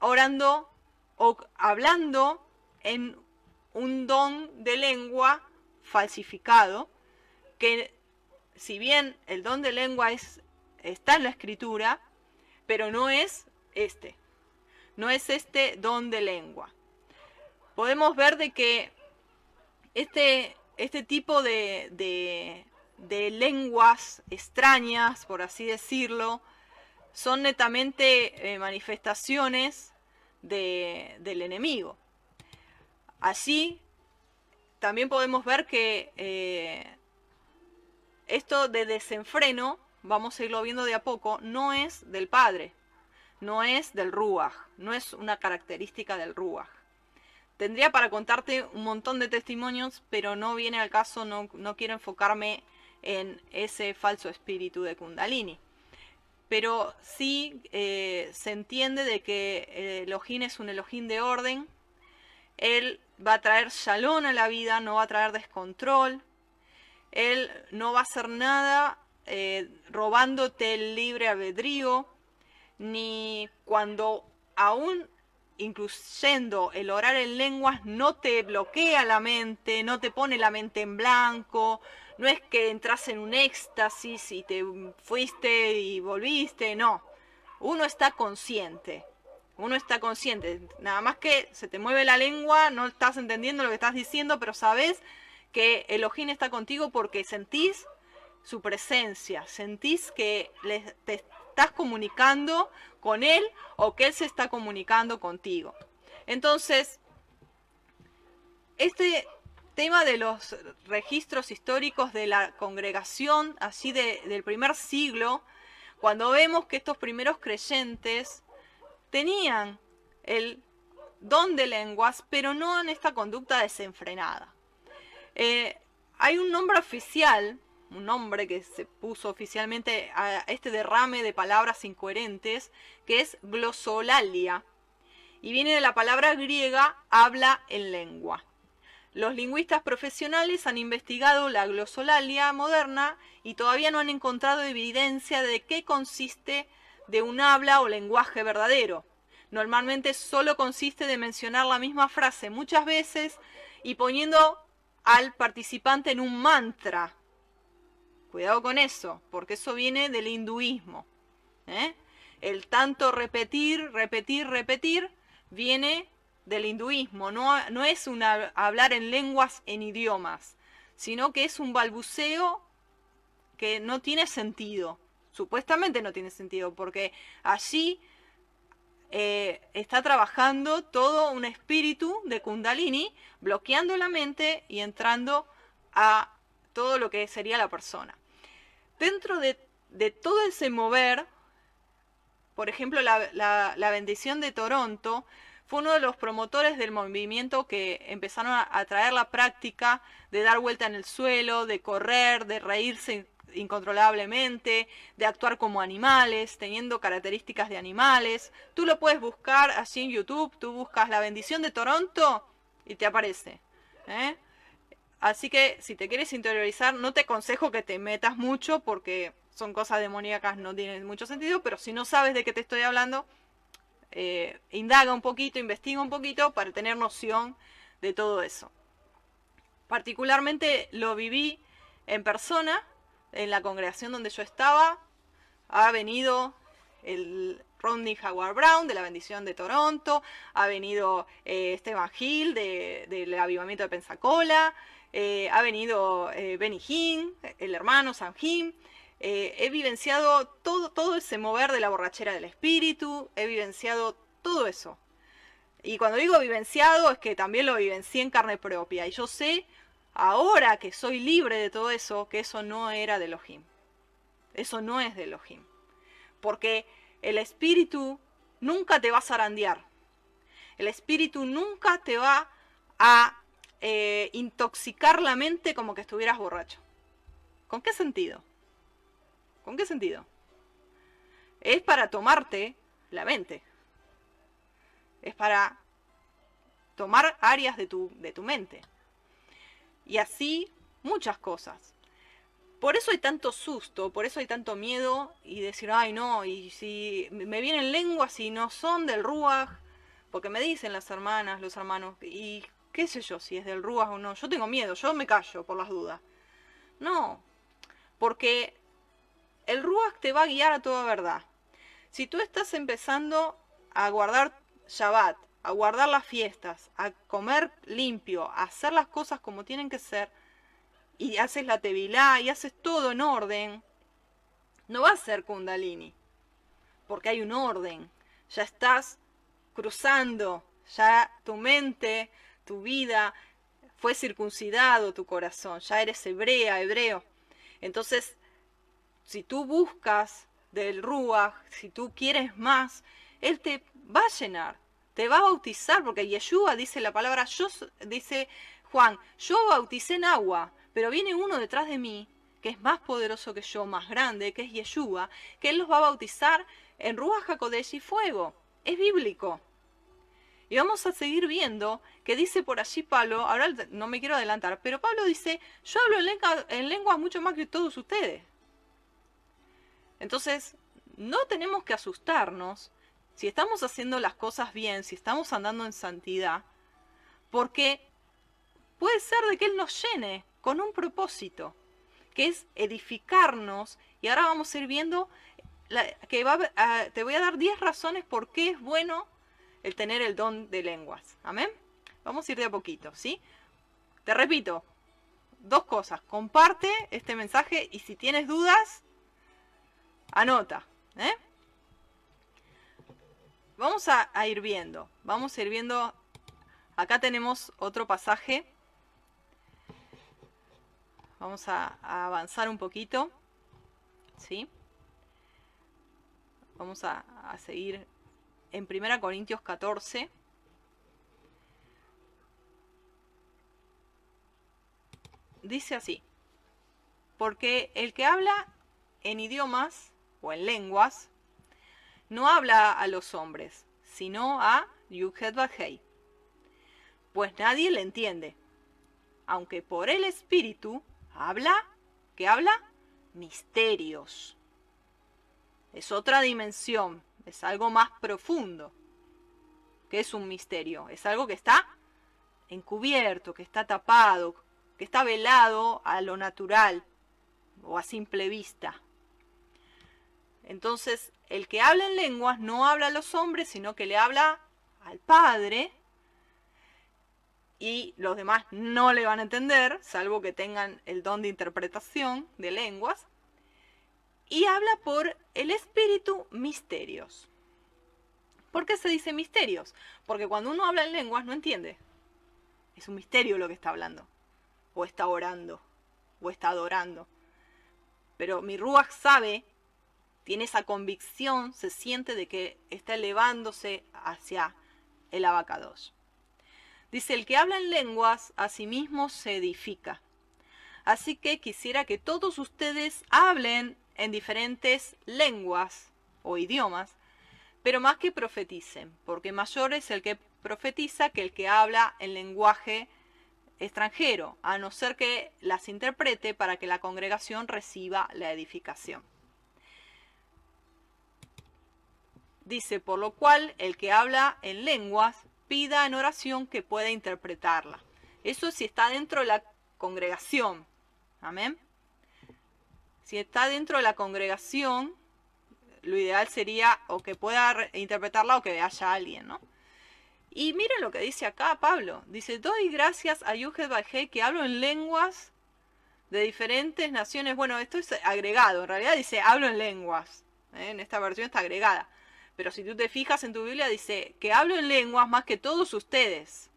orando o hablando en un don de lengua falsificado, que si bien el don de lengua es, está en la escritura, pero no es este no es este don de lengua. Podemos ver de que este, este tipo de, lenguas extrañas, por así decirlo, son netamente eh, manifestaciones del enemigo. Así, también podemos ver que eh, esto de desenfreno, vamos a irlo viendo de a poco, no es del Padre, no es del Ruach, no es una característica del Ruach. Tendría para contarte un montón de testimonios, pero no viene al caso, no, quiero enfocarme en ese falso espíritu de Kundalini. Pero sí eh, se entiende de que el Elohim es un Elohim de orden, él va a traer shalom a la vida, no va a traer descontrol, él no va a hacer nada eh, robándote el libre albedrío, ni cuando aún incluyendo el orar en lenguas no te bloquea la mente, no te pone la mente en blanco, no es que entras en un éxtasis y te fuiste y volviste, no. Uno está consciente, uno está consciente, nada más que se te mueve la lengua, no estás entendiendo lo que estás diciendo, pero sabes que el ojín está contigo porque sentís su presencia, sentís que te, estás comunicando con él o que él se está comunicando contigo. Entonces, este tema de los registros históricos de la congregación, así del primer siglo, cuando vemos que estos primeros creyentes tenían el don de lenguas, pero no en esta conducta desenfrenada. Eh, hay un nombre oficial un nombre que se puso oficialmente a este derrame de palabras incoherentes, que es glosolalia, y viene de la palabra griega habla en lengua. Los lingüistas profesionales han investigado la glosolalia moderna y todavía no han encontrado evidencia de qué consiste de un habla o lenguaje verdadero. Normalmente solo consiste de mencionar la misma frase muchas veces y poniendo al participante en un mantra, Cuidado con eso, porque eso viene del hinduismo. ¿eh? El tanto repetir, repetir, repetir viene del hinduismo. No, no es una, hablar en lenguas, en idiomas, sino que es un balbuceo que no tiene sentido. Supuestamente no tiene sentido, porque allí eh, está trabajando todo un espíritu de kundalini, bloqueando la mente y entrando a todo lo que sería la persona. Dentro de, todo ese mover, por ejemplo, la, bendición de Toronto fue uno de los promotores del movimiento que empezaron a, traer la práctica de dar vuelta en el suelo, de correr, de reírse incontrolablemente, de actuar como animales, teniendo características de animales. Tú lo puedes buscar así en YouTube, tú buscas la bendición de Toronto y te aparece. ¿eh? Así que si te quieres interiorizar, no te aconsejo que te metas mucho porque son cosas demoníacas, no tienen mucho sentido, pero si no sabes de qué te estoy hablando, eh, indaga un poquito, investiga un poquito para tener noción de todo eso. Particularmente lo viví en persona, en la congregación donde yo estaba. Ha venido el Rodney Howard Brown de la bendición de Toronto, ha venido eh, Esteban Hill del avivamiento de Pensacola, eh, ha venido eh, Benny Hinn, el hermano Sam Hinn. He vivenciado todo, todo ese mover de la borrachera del espíritu, he vivenciado todo eso. Y cuando digo vivenciado es que también lo vivencié en carne propia. Y yo sé, ahora que soy libre de todo eso, que eso no era de Elohim. Eso no es de Elohim. Porque el espíritu nunca te va a zarandear. El espíritu nunca te va a eh, intoxicar la mente como que estuvieras borracho. ¿Con qué sentido? ¿Con qué sentido? Es para tomarte la mente es para tomar áreas de tu, de tu mente. Y así muchas cosas. Por eso hay tanto susto, por eso hay tanto miedo y decir, ay no, y si me vienen lenguas y no son del Ruach, porque me dicen las hermanas, los hermanos, y qué sé yo, si es del Ruach o no, yo tengo miedo, yo me callo por las dudas. No, porque el Ruach te va a guiar a toda verdad. Si tú estás empezando a guardar Shabbat, a guardar las fiestas, a comer limpio, a hacer las cosas como tienen que ser, y haces la tevilá y haces todo en orden, no va a ser kundalini, porque hay un orden, ya estás cruzando, ya tu mente, tu vida fue circuncidado tu corazón, ya eres hebrea, hebreo. Entonces, si tú buscas del Ruach, si tú quieres más, Él te va a llenar, te va a bautizar, porque Yeshua dice la palabra, yo, dice Juan, yo bauticé en agua, pero viene uno detrás de mí, que es más poderoso que yo, más grande, que es Yeshua, que él los va a bautizar en Ruach HaKodesh y fuego. Es bíblico. Y vamos a seguir viendo que dice por allí Pablo, ahora no me quiero adelantar, pero Pablo dice, yo hablo en, lengua, en lenguas mucho más que todos ustedes. Entonces, no tenemos que asustarnos si estamos haciendo las cosas bien, si estamos andando en santidad, porque puede ser de que Él nos llene con un propósito, que es edificarnos, y ahora vamos a ir viendo que va te voy a dar 10 razones por qué es bueno el tener el don de lenguas. Amén. Vamos a ir de a poquito, ¿sí? Te repito, dos cosas. Comparte este mensaje y si tienes dudas, anota. ¿eh? Vamos a, ir viendo, vamos a ir viendo, acá tenemos otro pasaje, vamos a, avanzar un poquito, ¿sí? Vamos a, a seguir en 1 Corintios 14. Dice así, porque el que habla en idiomas o en lenguas, no habla a los hombres, sino a Yuhet Bajei, pues nadie le entiende, aunque por el Espíritu habla, ¿qué habla? Misterios. Es otra dimensión, es algo más profundo. que es un misterio? Es algo que está encubierto, que está tapado, que está velado a lo natural o a simple vista. Entonces, el que habla en lenguas no habla a los hombres, sino que le habla al Padre. Y los demás no le van a entender, salvo que tengan el don de interpretación de lenguas. Y habla por el espíritu misterios. ¿Por qué se dice misterios? Porque cuando uno habla en lenguas no entiende. Es un misterio lo que está hablando. O está orando. O está adorando. Pero mi Ruach sabe tiene esa convicción, se siente de que está elevándose hacia el abacados. Dice, el que habla en lenguas a sí mismo se edifica. Así que quisiera que todos ustedes hablen en diferentes lenguas o idiomas, pero más que profeticen, porque mayor es el que profetiza que el que habla en lenguaje extranjero, a no ser que las interprete para que la congregación reciba la edificación. Dice, por lo cual el que habla en lenguas pida en oración que pueda interpretarla. Eso si está dentro de la congregación. Amén. Si está dentro de la congregación, lo ideal sería o que pueda interpretarla o que haya alguien, ¿no? Y miren lo que dice acá Pablo. Dice, doy gracias a Yuhed Bajé que hablo en lenguas de diferentes naciones. Bueno, esto es agregado. En realidad dice, hablo en lenguas. ¿eh? En esta versión está agregada. Pero si tú te fijas en tu Biblia, dice que hablo en lenguas más que todos ustedes.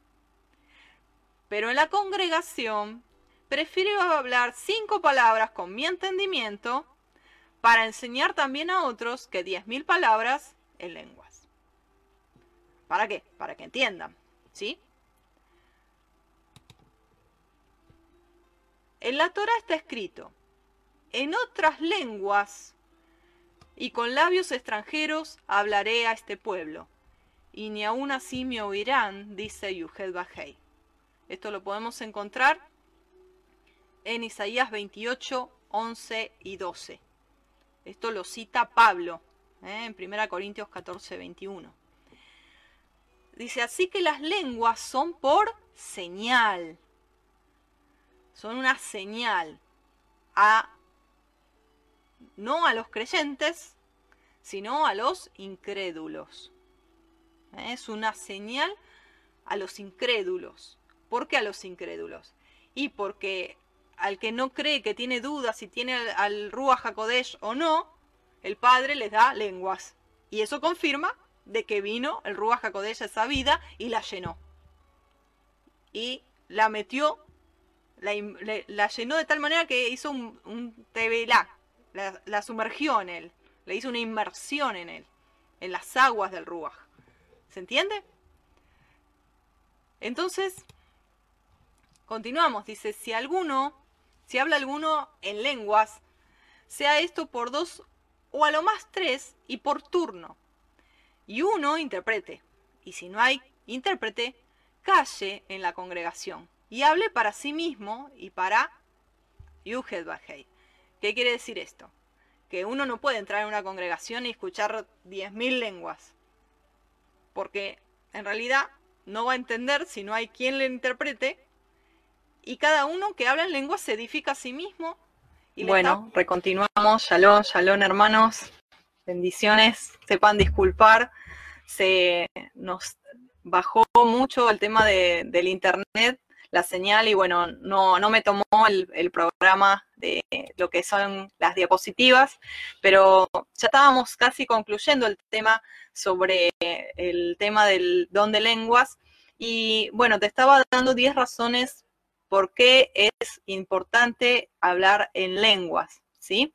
Pero en la congregación prefiero hablar cinco palabras con mi entendimiento para enseñar también a otros que diez mil palabras en lenguas. ¿Para qué? Para que entiendan, ¿sí? En la Torah está escrito, en otras lenguas y con labios extranjeros hablaré a este pueblo, y ni aun así me oirán, dice Yuhed Bajei. Esto lo podemos encontrar en Isaías 28, 11 y 12. Esto lo cita Pablo ¿eh? en 1 Corintios 14, 21. Dice, así que las lenguas son por señal. Son una señal a no a los creyentes, sino a los incrédulos. ¿Eh? Es una señal a los incrédulos. ¿Por qué a los incrédulos? Y porque al que no cree, que tiene dudas si tiene al, Ruach HaKodesh o no, el Padre les da lenguas. Y eso confirma de que vino el Ruach HaKodesh a esa vida y la llenó. Y la metió, la, llenó de tal manera que hizo un, un la, sumergió en él, le hizo una inmersión en él, en las aguas del Ruach. ¿Se entiende? Entonces, continuamos, dice, si alguno, si habla alguno en lenguas, sea esto por dos o a lo más tres y por turno. Y uno interprete. Y si no hay intérprete, calle en la congregación y hable para sí mismo y para Yuhed Bajei. ¿Qué quiere decir esto? Que uno no puede entrar en una congregación y escuchar 10.000 lenguas, porque en realidad no va a entender si no hay quien le interprete, y cada uno que habla en lenguas se edifica a sí mismo. Y bueno, recontinuamos, shalom, shalom hermanos, bendiciones, sepan disculpar, se nos bajó mucho el tema del internet la señal y bueno, no, no me tomó el, programa de lo que son las diapositivas, pero ya estábamos casi concluyendo el tema sobre el tema del don de lenguas y bueno, te estaba dando 10 razones por qué es importante hablar en lenguas, ¿sí?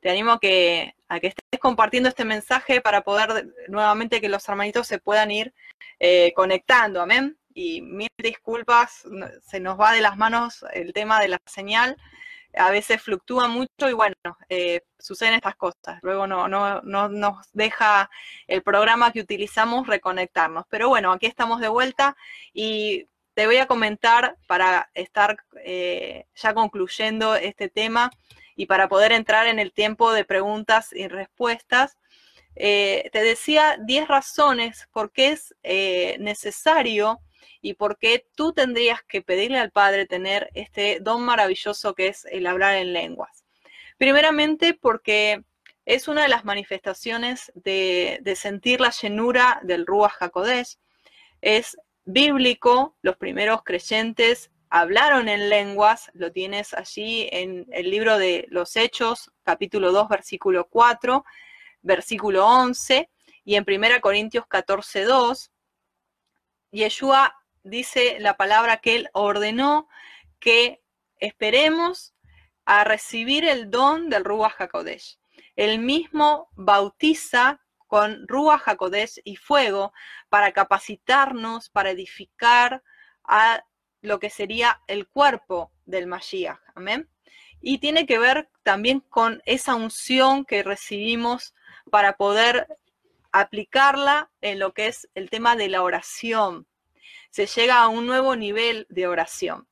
Te animo a que, a que estés compartiendo este mensaje para poder nuevamente que los hermanitos se puedan ir eh, conectando, amén y mil disculpas, se nos va de las manos el tema de la señal, a veces fluctúa mucho y bueno, eh, suceden estas cosas. Luego no, no, no, nos deja el programa que utilizamos reconectarnos. Pero bueno, aquí estamos de vuelta y te voy a comentar para estar eh, ya concluyendo este tema y para poder entrar en el tiempo de preguntas y respuestas. Eh, te decía 10 razones por qué es necesario y por qué tú tendrías que pedirle al Padre tener este don maravilloso que es el hablar en lenguas. Primeramente porque es una de las manifestaciones de, sentir la llenura del Ruach HaKodesh. Es bíblico, los primeros creyentes hablaron en lenguas, lo tienes allí en el libro de los Hechos, capítulo 2, versículo 4, versículo 11, y en 1 Corintios 14, 2. Yeshua dice la palabra que Él ordenó que esperemos a recibir el don del Ruach HaKodesh. Él mismo bautiza con Ruach HaKodesh y fuego para capacitarnos, para edificar a lo que sería el cuerpo del Mashiach. Amén. Y tiene que ver también con esa unción que recibimos para poder aplicarla en lo que es el tema de la oración, se llega a un nuevo nivel de oración.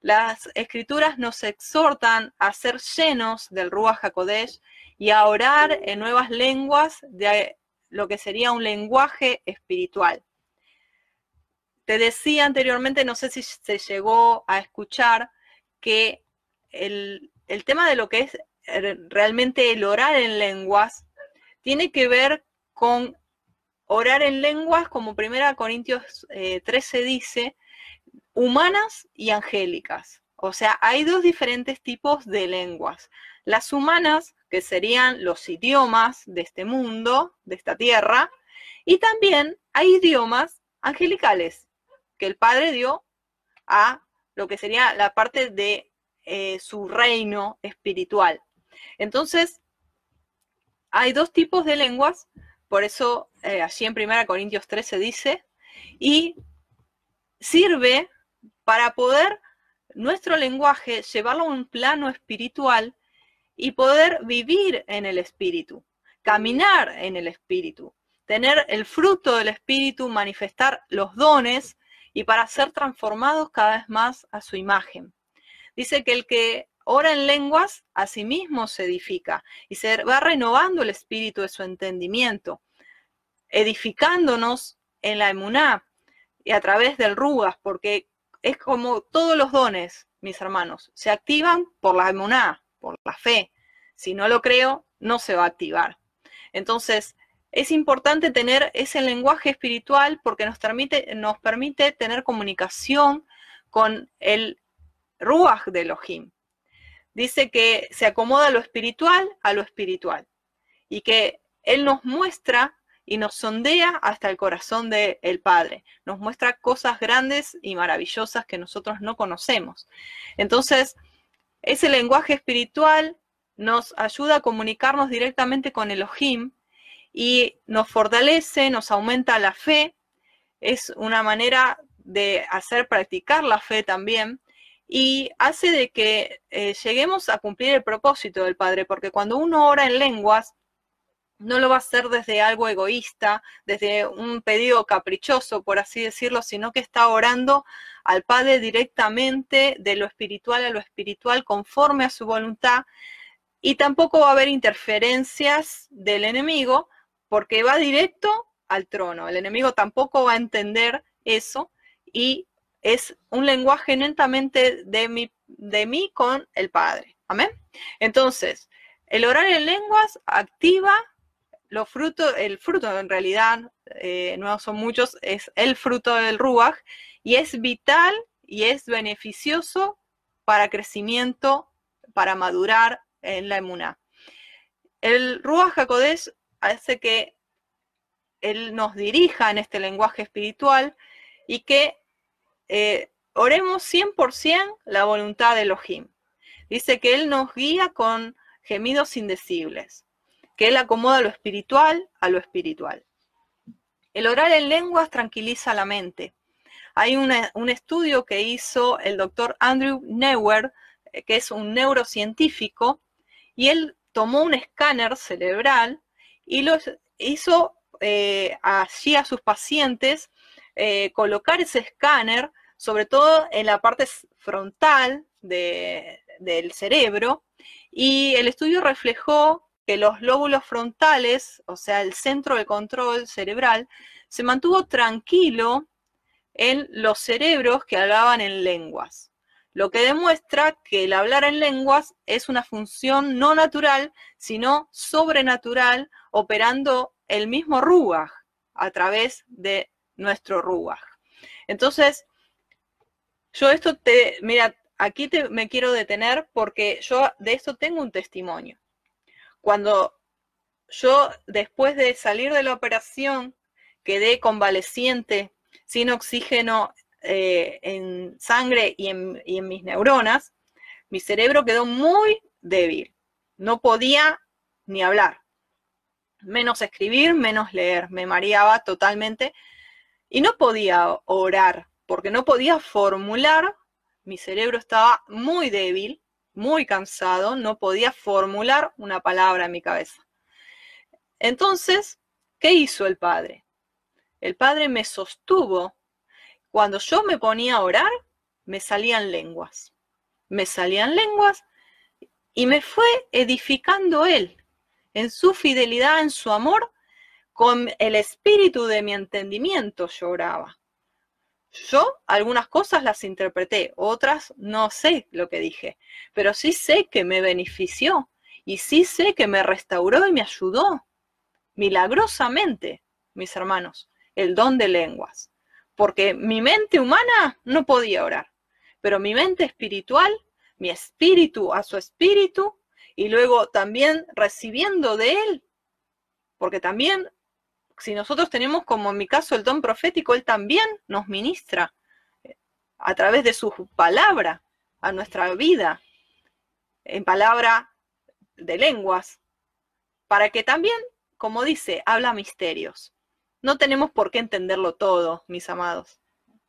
Las escrituras nos exhortan a ser llenos del Ruach HaKodesh y a orar en nuevas lenguas de lo que sería un lenguaje espiritual. Te decía anteriormente, no sé si se llegó a escuchar, que el, el tema de lo que es realmente el orar en lenguas tiene que ver con orar en lenguas, como 1 Corintios 13 eh, dice, humanas y angélicas. O sea, hay dos diferentes tipos de lenguas. Las humanas, que serían los idiomas de este mundo, de esta tierra, y también hay idiomas angelicales que el Padre dio a lo que sería la parte de eh, su reino espiritual. Entonces, hay dos tipos de lenguas, por eso eh, allí en 1 Corintios 13 dice, y sirve para poder nuestro lenguaje llevarlo a un plano espiritual y poder vivir en el espíritu, caminar en el espíritu, tener el fruto del espíritu, manifestar los dones y para ser transformados cada vez más a su imagen. Dice que el que ora en lenguas a sí se edifica y se va renovando el espíritu de su entendimiento, edificándonos en la emuná y a través del rugas, porque es como todos los dones, mis hermanos, se activan por la emuná, por la fe. Si no lo creo, no se va a activar. Entonces, es importante tener ese lenguaje espiritual porque nos permite, tener comunicación con el Ruach de Elohim. Dice que se acomoda lo espiritual a lo espiritual y que Él nos muestra y nos sondea hasta el corazón del Padre. Nos muestra cosas grandes y maravillosas que nosotros no conocemos. Entonces, ese lenguaje espiritual nos ayuda a comunicarnos directamente con Elohim y nos fortalece, nos aumenta la fe. Es una manera de hacer practicar la fe también y hace de que eh, lleguemos a cumplir el propósito del Padre, porque cuando uno ora en lenguas, no lo va a hacer desde algo egoísta, desde un pedido caprichoso, por así decirlo, sino que está orando al Padre directamente de lo espiritual a lo espiritual, conforme a su voluntad, y tampoco va a haber interferencias del enemigo, porque va directo al trono. El enemigo tampoco va a entender eso y es un lenguaje netamente de mí, de mí con el Padre. Amén. Entonces, el orar en lenguas activa los frutos, el fruto en realidad, eh, no son muchos, es el fruto del Ruach y es vital y es beneficioso para crecimiento, para madurar en la emuná. El Ruach HaKodesh hace que Él nos dirija en este lenguaje espiritual y que eh, oremos 100% la voluntad de Elohim. Dice que Él nos guía con gemidos indecibles que él acomoda lo espiritual a lo espiritual. El orar en lenguas tranquiliza la mente. Hay un estudio que hizo el doctor Andrew Neuer, eh, que es un neurocientífico, y él tomó un escáner cerebral y lo hizo eh, allí a sus pacientes eh, colocar ese escáner, sobre todo en la parte frontal del cerebro, y el estudio reflejó que los lóbulos frontales, o sea, el centro de control cerebral, se mantuvo tranquilo en los cerebros que hablaban en lenguas, lo que demuestra que el hablar en lenguas es una función no natural, sino sobrenatural, operando el mismo Ruach a través de nuestro Ruach. Entonces, yo esto te, mira, aquí te, me quiero detener porque yo de esto tengo un testimonio. Cuando yo, después de salir de la operación, quedé convaleciente, sin oxígeno eh, en sangre y en, y en mis neuronas, mi cerebro quedó muy débil. No podía ni hablar, menos escribir, menos leer. Me mareaba totalmente y no podía orar porque no podía formular. Mi cerebro estaba muy débil muy cansado, no podía formular una palabra en mi cabeza. Entonces, ¿qué hizo el padre? El padre me sostuvo cuando yo me ponía a orar, me salían lenguas. Me salían lenguas y me fue edificando Él en su fidelidad, en su amor, con el espíritu de mi entendimiento lloraba. Yo algunas cosas las interpreté, otras no sé lo que dije, pero sí sé que me benefició y sí sé que me restauró y me ayudó milagrosamente, mis hermanos, el don de lenguas. Porque mi mente humana no podía orar, pero mi mente espiritual, mi espíritu a su espíritu, y luego también recibiendo de él, porque también si nosotros tenemos como en mi caso el don profético, él también nos ministra eh, a través de su palabra a nuestra vida, en palabra de lenguas, para que también, como dice, habla misterios. No tenemos por qué entenderlo todo, mis amados.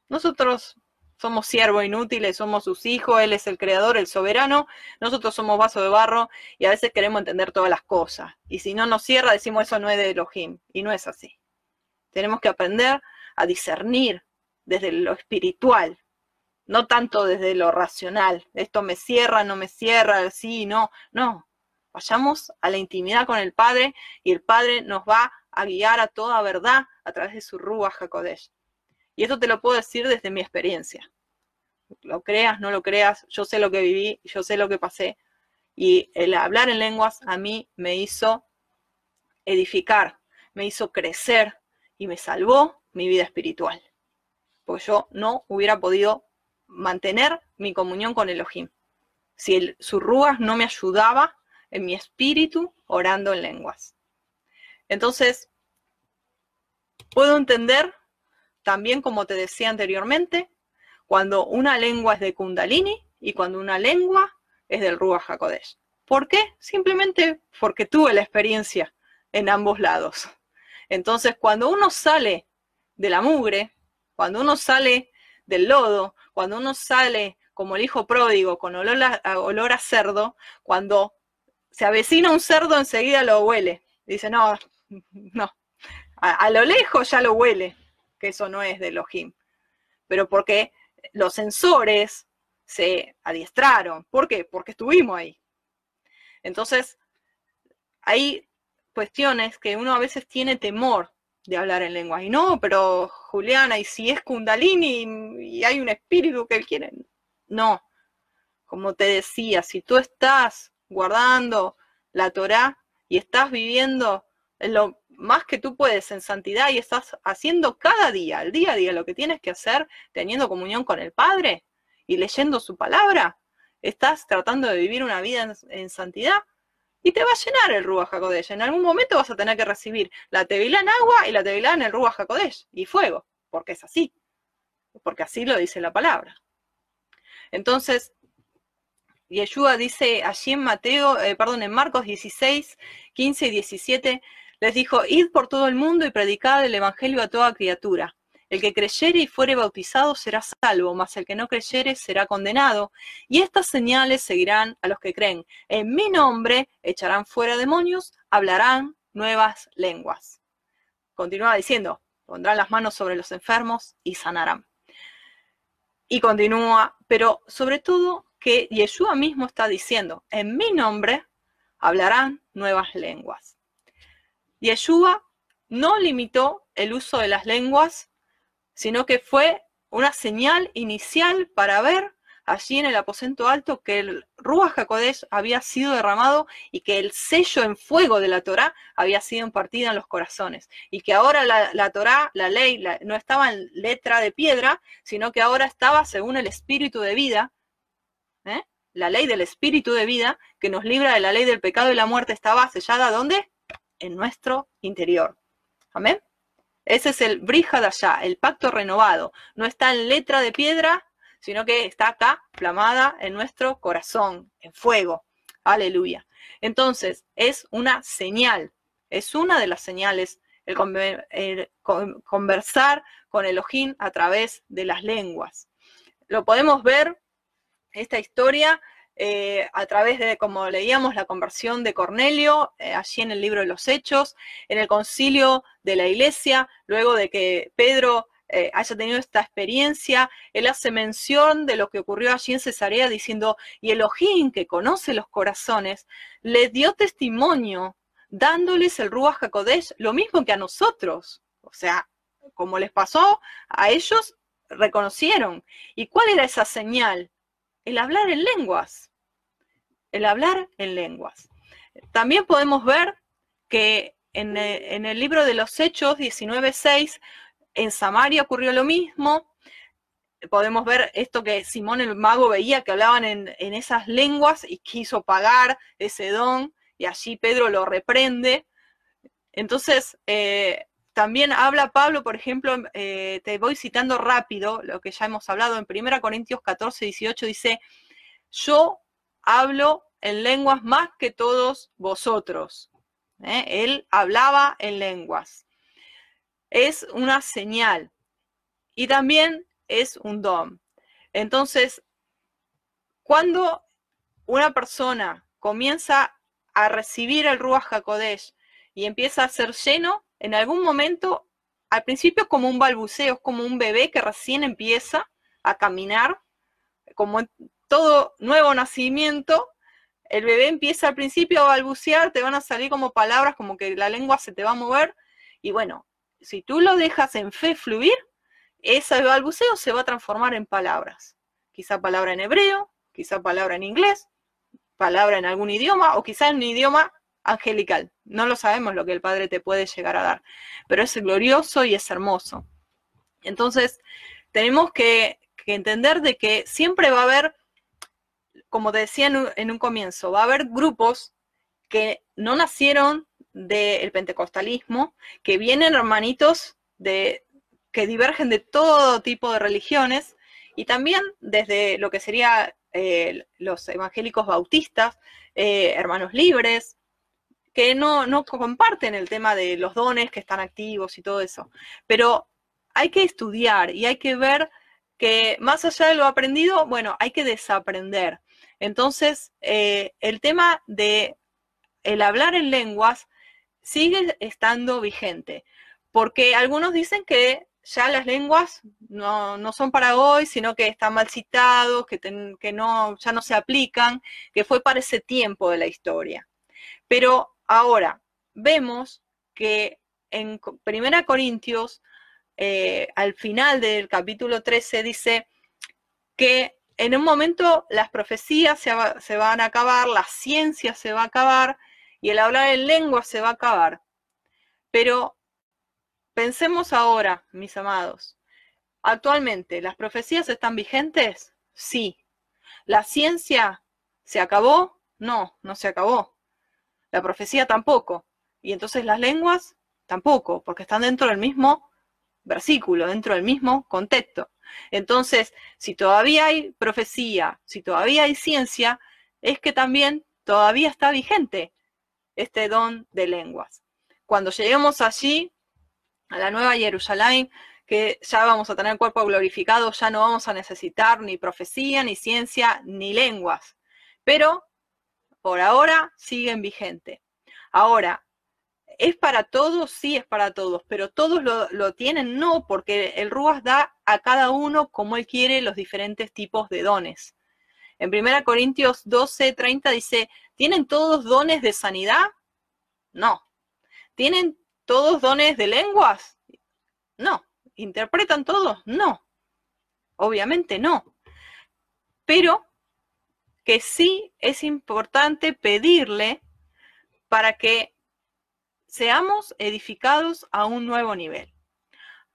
Nosotros somos siervos inútiles, somos sus hijos, Él es el creador, el soberano, nosotros somos vaso de barro y a veces queremos entender todas las cosas. Y si no nos cierra, decimos eso no es de Elohim. Y no es así. Tenemos que aprender a discernir desde lo espiritual, no tanto desde lo racional. Esto me cierra, no me cierra, sí, no, no. Vayamos a la intimidad con el Padre y el Padre nos va a guiar a toda verdad a través de su Rúa Hakodesh. Y esto te lo puedo decir desde mi experiencia. Lo creas, no lo creas, yo sé lo que viví, yo sé lo que pasé. Y el hablar en lenguas a mí me hizo edificar, me hizo crecer y me salvó mi vida espiritual. Porque yo no hubiera podido mantener mi comunión con Elohim. Si el surrúas no me ayudaba en mi espíritu orando en lenguas. Entonces, puedo entender también, como te decía anteriormente, cuando una lengua es de Kundalini y cuando una lengua es del Ruach HaKodesh. ¿Por qué? Simplemente porque tuve la experiencia en ambos lados. Entonces, cuando uno sale de la mugre, cuando uno sale del lodo, cuando uno sale como el hijo pródigo con olor a, cerdo, cuando se avecina un cerdo enseguida lo huele. Dice, no, no, a lo lejos ya lo huele que eso no es de Elohim, pero porque los sensores se adiestraron. ¿Por qué? Porque estuvimos ahí. Entonces, hay cuestiones que uno a veces tiene temor de hablar en lengua. Y no, pero Juliana, y si es Kundalini y hay un espíritu que quiere. No. Como te decía, si tú estás guardando la Torah y estás viviendo lo más que tú puedes en santidad y estás haciendo cada día, el día a día, lo que tienes que hacer, teniendo comunión con el Padre y leyendo su palabra, estás tratando de vivir una vida en, santidad y te va a llenar el Ruach HaKodesh. En algún momento vas a tener que recibir la Tevilá en agua y la Tevilá en el Ruach HaKodesh y fuego, porque es así, porque así lo dice la palabra. Entonces, Yeshua dice allí en Mateo, eh, perdón, en Marcos 16, 15 y 17, les dijo, id por todo el mundo y predicad el Evangelio a toda criatura. El que creyere y fuere bautizado será salvo, mas el que no creyere será condenado. Y estas señales seguirán a los que creen. En mi nombre echarán fuera demonios, hablarán nuevas lenguas. Continúa diciendo, pondrán las manos sobre los enfermos y sanarán. Y continúa, pero sobre todo que Yeshua mismo está diciendo, en mi nombre hablarán nuevas lenguas. Yeshua no limitó el uso de las lenguas, sino que fue una señal inicial para ver allí en el aposento alto que el Ruach HaKodesh había sido derramado y que el sello en fuego de la Torá había sido impartido en los corazones. Y que ahora la, la Torá, la ley, no estaba en letra de piedra, sino que ahora estaba según el espíritu de vida. ¿eh? La ley del espíritu de vida que nos libra de la ley del pecado y la muerte estaba sellada ¿dónde? En nuestro interior. Amén. Ese es el allá, el pacto renovado. No está en letra de piedra, sino que está acá, flamada en nuestro corazón, en fuego. Aleluya. Entonces, es una señal, es una de las señales el, conversar con Elohim a través de las lenguas. Lo podemos ver, esta historia, eh, a través de, como leíamos, la conversión de Cornelio, eh, allí en el libro de los Hechos, en el concilio de la iglesia, luego de que Pedro eh, haya tenido esta experiencia, él hace mención de lo que ocurrió allí en Cesarea diciendo, y Elohim, que conoce los corazones, le dio testimonio dándoles el Ruach HaKodesh, lo mismo que a nosotros. O sea, como les pasó a ellos, reconocieron. ¿Y cuál era esa señal? El hablar en lenguas. El hablar en lenguas. También podemos ver que en el, libro de los Hechos 19.6, en Samaria ocurrió lo mismo. Podemos ver esto que Simón el mago veía, que hablaban en, esas lenguas y quiso pagar ese don, y allí Pedro lo reprende. Entonces, eh, también habla Pablo, por ejemplo, eh, te voy citando rápido lo que ya hemos hablado en 1 Corintios 14, 18, dice, yo hablo en lenguas más que todos vosotros. ¿eh? Él hablaba en lenguas. Es una señal y también es un don. Entonces, cuando una persona comienza a recibir el Ruach HaKodesh y empieza a ser lleno, en algún momento, al principio como un balbuceo, es como un bebé que recién empieza a caminar, como todo nuevo nacimiento, el bebé empieza al principio a balbucear, te van a salir como palabras, como que la lengua se te va a mover, y bueno, si tú lo dejas en fe fluir, ese balbuceo se va a transformar en palabras. Quizá palabra en hebreo, quizá palabra en inglés, palabra en algún idioma, o quizá en un idioma angelical. No lo sabemos lo que el Padre te puede llegar a dar, pero es glorioso y es hermoso. Entonces, tenemos que, entender de que siempre va a haber, como te decía en un, comienzo, va a haber grupos que no nacieron del pentecostalismo, que vienen hermanitos de, que divergen de todo tipo de religiones y también desde lo que sería eh, los evangélicos bautistas, eh, hermanos libres, que no, no comparten el tema de los dones que están activos y todo eso. Pero hay que estudiar y hay que ver que más allá de lo aprendido, bueno, hay que desaprender. Entonces, eh, el tema de el hablar en lenguas sigue estando vigente, porque algunos dicen que ya las lenguas no, son para hoy, sino que están mal citados, que, que no, ya no se aplican, que fue para ese tiempo de la historia. Pero Ahora, vemos que en 1 Corintios, eh, al final del capítulo 13, dice que en un momento las profecías se, van a acabar, la ciencia se va a acabar y el hablar en lengua se va a acabar. Pero pensemos ahora, mis amados, actualmente, ¿las profecías están vigentes? Sí. ¿La ciencia se acabó? No, no se acabó. La profecía tampoco. Y entonces las lenguas tampoco, porque están dentro del mismo versículo, dentro del mismo contexto. Entonces, si todavía hay profecía, si todavía hay ciencia, es que también todavía está vigente este don de lenguas. Cuando lleguemos allí, a la Nueva Jerusalén, que ya vamos a tener cuerpo glorificado, ya no vamos a necesitar ni profecía, ni ciencia, ni lenguas. Pero por ahora siguen vigentes. Ahora, ¿es para todos? Sí, es para todos, pero todos lo, tienen, no, porque el Ruas da a cada uno como él quiere los diferentes tipos de dones. En 1 Corintios 12, 30 dice, ¿tienen todos dones de sanidad? No. ¿Tienen todos dones de lenguas? No. ¿Interpretan todos? No. Obviamente no. Pero que sí es importante pedirle para que seamos edificados a un nuevo nivel.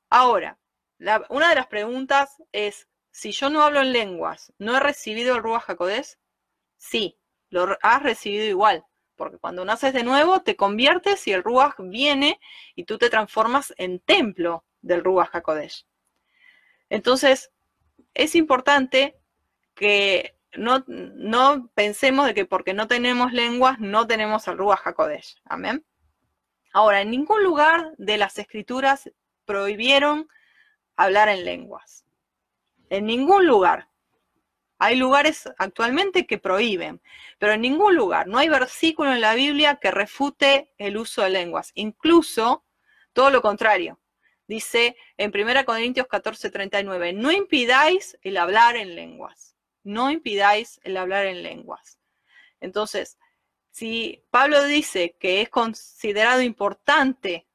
Ahora, una de las preguntas es, si yo no hablo en lenguas, ¿no he recibido el Ruach HaKodesh? Sí, lo has recibido igual, porque cuando naces de nuevo te conviertes y el Ruach viene y tú te transformas en templo del Ruach HaKodesh. Entonces, es importante que no, pensemos de que porque no tenemos lenguas no tenemos el Ruach HaKodesh. Amén. Ahora, en ningún lugar de las escrituras prohibieron hablar en lenguas. En ningún lugar. Hay lugares actualmente que prohíben, pero en ningún lugar. No hay versículo en la Biblia que refute el uso de lenguas. Incluso todo lo contrario. dice en 1 Corintios 14, 39, no impidáis el hablar en lenguas, no impidáis el hablar en lenguas. Entonces, si Pablo dice que es considerado importante,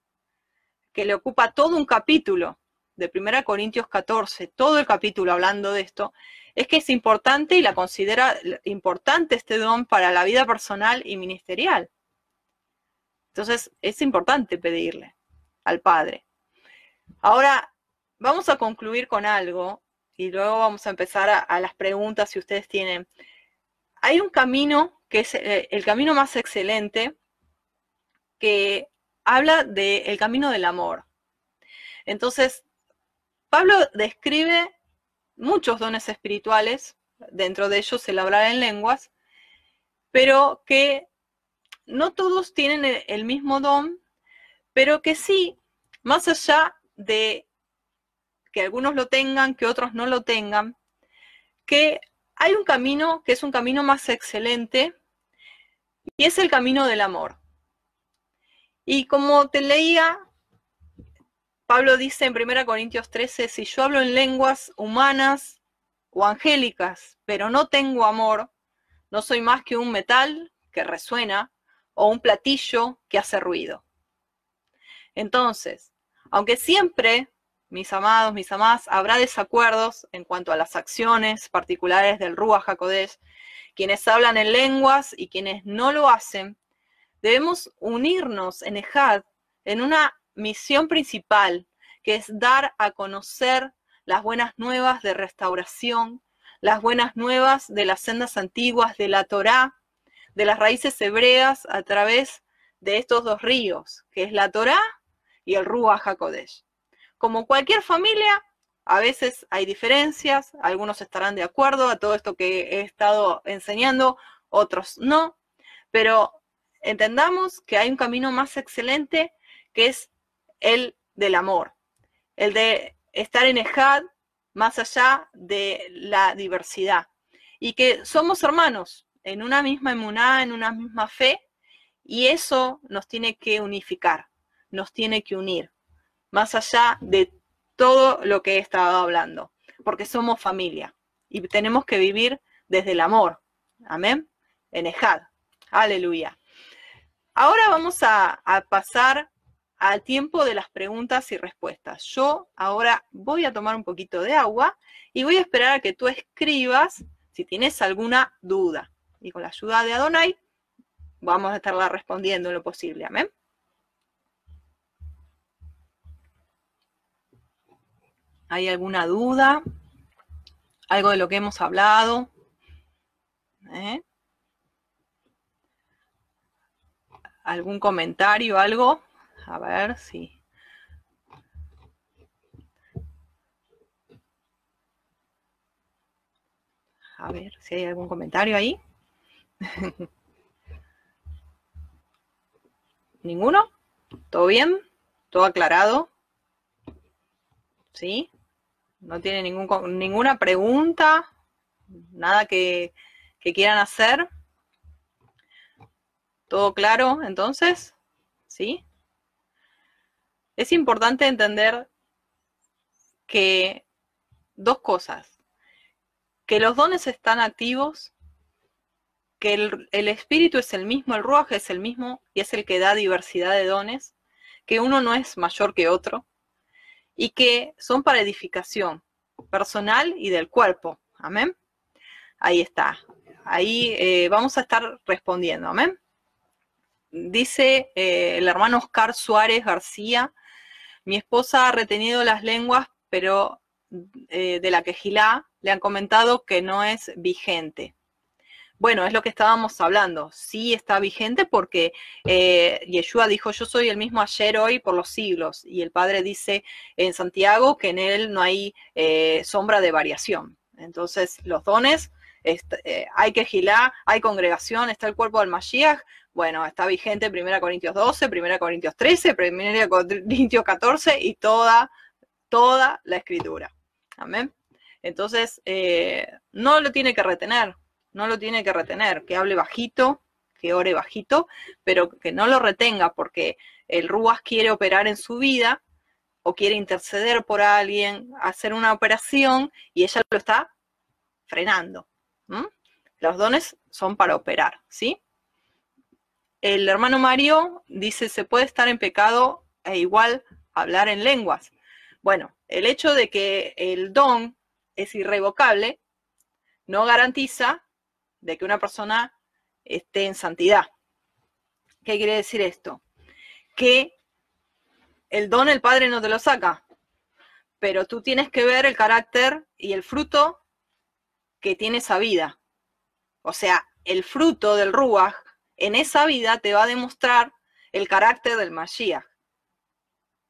que le ocupa todo un capítulo de 1 Corintios 14, todo el capítulo hablando de esto, es que es importante y la considera importante este don para la vida personal y ministerial. Entonces, es importante pedirle al Padre. Ahora, vamos a concluir con algo y luego vamos a empezar a, las preguntas si ustedes tienen. Hay un camino que es eh, el camino más excelente que habla del camino del amor. Entonces, Pablo describe muchos dones espirituales, dentro de ellos el hablar en lenguas, pero que no todos tienen el mismo don, pero que sí, más allá de que algunos lo tengan, que otros no lo tengan, que hay un camino que es un camino más excelente y es el camino del amor. Y como te leía, Pablo dice en 1 Corintios 13, si yo hablo en lenguas humanas o angélicas, pero no tengo amor, no soy más que un metal que resuena o un platillo que hace ruido. Entonces, aunque siempre, mis amados, mis amadas, habrá desacuerdos en cuanto a las acciones particulares del HaKodesh, quienes hablan en lenguas y quienes no lo hacen, debemos unirnos en Ejad en una misión principal, que es dar a conocer las buenas nuevas de restauración, las buenas nuevas de las sendas antiguas de la Torá, de las raíces hebreas a través de estos dos ríos, que es la Torá y el Ruach HaKodesh. Como cualquier familia, a veces hay diferencias, algunos estarán de acuerdo a todo esto que he estado enseñando, otros no, pero entendamos que hay un camino más excelente que es el del amor, el de estar en Ejad más allá de la diversidad y que somos hermanos en una misma emuná, en una misma fe y eso nos tiene que unificar nos tiene que unir, más allá de todo lo que he estado hablando, porque somos familia y tenemos que vivir desde el amor. Amén. En Ejad. Aleluya. Ahora vamos a, a pasar al tiempo de las preguntas y respuestas. Yo ahora voy a tomar un poquito de agua y voy a esperar a que tú escribas si tienes alguna duda. Y con la ayuda de Adonai vamos a estarla respondiendo en lo posible. Amén. ¿Hay alguna duda? ¿Algo de lo que hemos hablado? ¿Eh? ¿Algún comentario, algo? A ver si... A ver si hay algún comentario ahí. ¿Ninguno? ¿Todo bien? ¿Todo aclarado? ¿Sí? ¿No tiene ningún, ninguna pregunta? ¿Nada que, que quieran hacer? ¿Todo claro entonces? ¿Sí? Es importante entender que dos cosas, que los dones están activos, que el, el, espíritu es el mismo, el ruaje es el mismo y es el que da diversidad de dones, que uno no es mayor que otro, y que son para edificación personal y del cuerpo. Amén. Ahí está. Ahí eh, vamos a estar respondiendo. Amén. Dice eh, el hermano Oscar Suárez García, mi esposa ha retenido las lenguas, pero eh, de la que Gilá le han comentado que no es vigente. Bueno, es lo que estábamos hablando. Sí está vigente porque eh, Yeshua dijo, yo soy el mismo ayer, hoy, por los siglos. Y el Padre dice en Santiago que en él no hay eh, sombra de variación. Entonces, los dones, eh, hay hay congregación, está el cuerpo del Mashiach. Bueno, está vigente 1 Corintios 12, 1 Corintios 13, 1 Corintios 14 y toda, toda la escritura. Amén. Entonces, no lo tiene que retener, no lo tiene que retener, que hable bajito, que ore bajito, pero que no lo retenga porque el Ruas quiere operar en su vida, o quiere interceder por alguien, hacer una operación y ella lo está frenando. Los dones son para operar, ¿sí? El hermano Mario dice, se puede estar en pecado e igual hablar en lenguas. Bueno, el hecho de que el don es irrevocable no garantiza de que una persona esté en santidad. ¿Qué quiere decir esto? Que el don el Padre no te lo saca, pero tú tienes que ver el carácter y el fruto que tiene esa vida. O sea, el fruto del Ruach en esa vida te va a demostrar el carácter del Mashiach.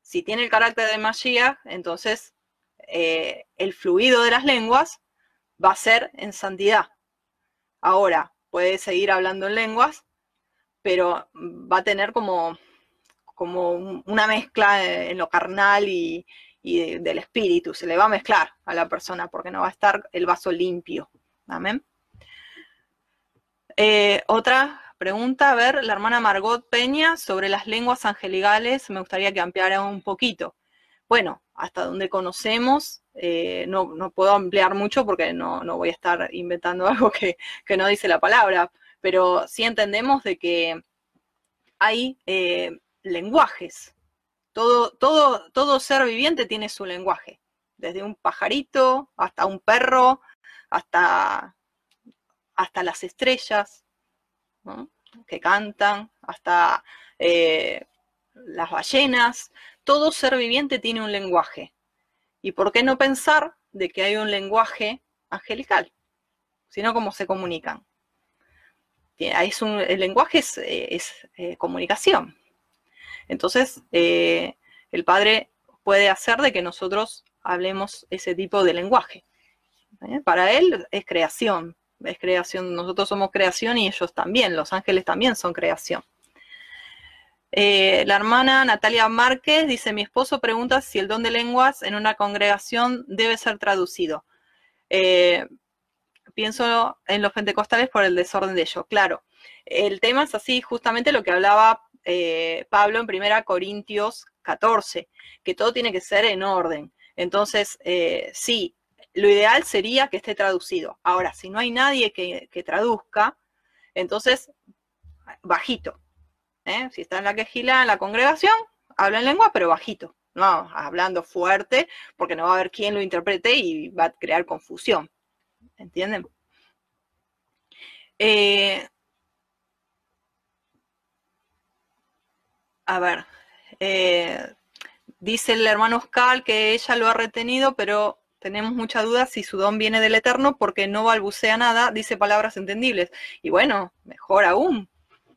Si tiene el carácter del Mashiach, entonces eh, el fluido de las lenguas va a ser en santidad. Ahora, puede seguir hablando en lenguas, pero va a tener como, como una mezcla en lo carnal y, del espíritu. Se le va a mezclar a la persona porque no va a estar el vaso limpio. Amén. Eh, otra pregunta, a ver, la hermana Margot Peña sobre las lenguas angelicales, me gustaría que ampliara un poquito. Bueno, hasta donde conocemos, eh, no, puedo ampliar mucho porque no, voy a estar inventando algo que, no dice la palabra, pero sí entendemos de que hay eh, lenguajes. Todo, todo, todo ser viviente tiene su lenguaje, desde un pajarito hasta un perro, hasta, hasta las estrellas que cantan, hasta eh, las ballenas. Todo ser viviente tiene un lenguaje. ¿Y por qué no pensar de que hay un lenguaje angelical? Sino cómo se comunican. Es un, el lenguaje es, eh, comunicación. Entonces, eh, el Padre puede hacer de que nosotros hablemos ese tipo de lenguaje. ¿eh? Para Él es creación, es creación. Nosotros somos creación y ellos también, los ángeles también son creación. Eh, la hermana Natalia Márquez dice, mi esposo pregunta si el don de lenguas en una congregación debe ser traducido. Eh, pienso en los pentecostales por el desorden de ellos. Claro, el tema es así, justamente lo que hablaba eh, Pablo en 1 Corintios 14, que todo tiene que ser en orden. Entonces, sí, lo ideal sería que esté traducido. Ahora, si no hay nadie que traduzca, entonces, bajito, ¿eh? Si está en la quejila, en la congregación, habla en lengua, pero bajito. No, hablando fuerte, porque no va a haber quien lo interprete y va a crear confusión. ¿Entienden? Eh, a ver, eh, dice el hermano Oscar que ella lo ha retenido, pero tenemos mucha duda si su don viene del Eterno porque no balbucea nada, dice palabras entendibles. Y bueno, mejor aún,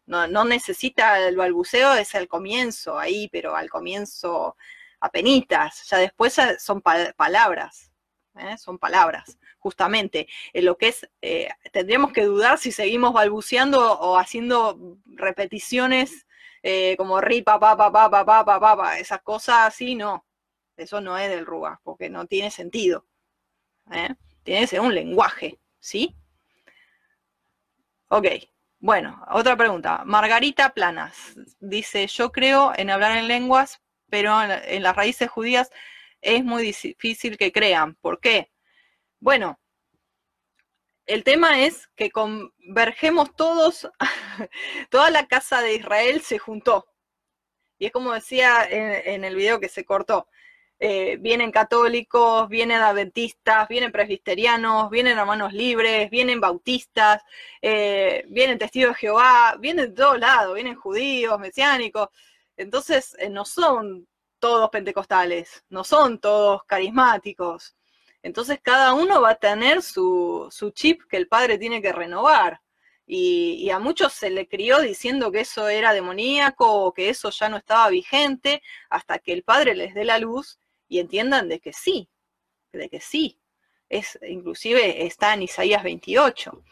no, necesita el balbuceo, es el comienzo ahí, pero al comienzo apenitas, ya después son palabras, ¿eh? son palabras, justamente. En lo que es, eh, tendríamos que dudar si seguimos balbuceando o haciendo repeticiones eh, como ri, pa, pa, pa, pa, pa, pa, pa, pa, esas cosas así, no. Eso no es del Ruga, porque no tiene sentido. Tiene que ser un lenguaje, ¿sí? Ok. Bueno, otra pregunta. Margarita Planas dice, yo creo en hablar en lenguas, pero en, las raíces judías es muy difícil que crean. ¿Por qué? Bueno, el tema es que convergemos todos, toda la casa de Israel se juntó. Y es como decía en el video que se cortó, eh, vienen católicos, vienen adventistas, vienen presbiterianos, vienen hermanos libres, vienen bautistas, eh, vienen testigos de Jehová, vienen de todos lados, vienen judíos, mesiánicos. Entonces, eh, no son todos pentecostales, no son todos carismáticos. Entonces, cada uno va a tener su, chip que el padre tiene que renovar. Y, y, a muchos se le crió diciendo que eso era demoníaco o que eso ya no estaba vigente, hasta que el padre les dé la luz y entiendan de que sí, de que sí. Es, inclusive está en Isaías 28,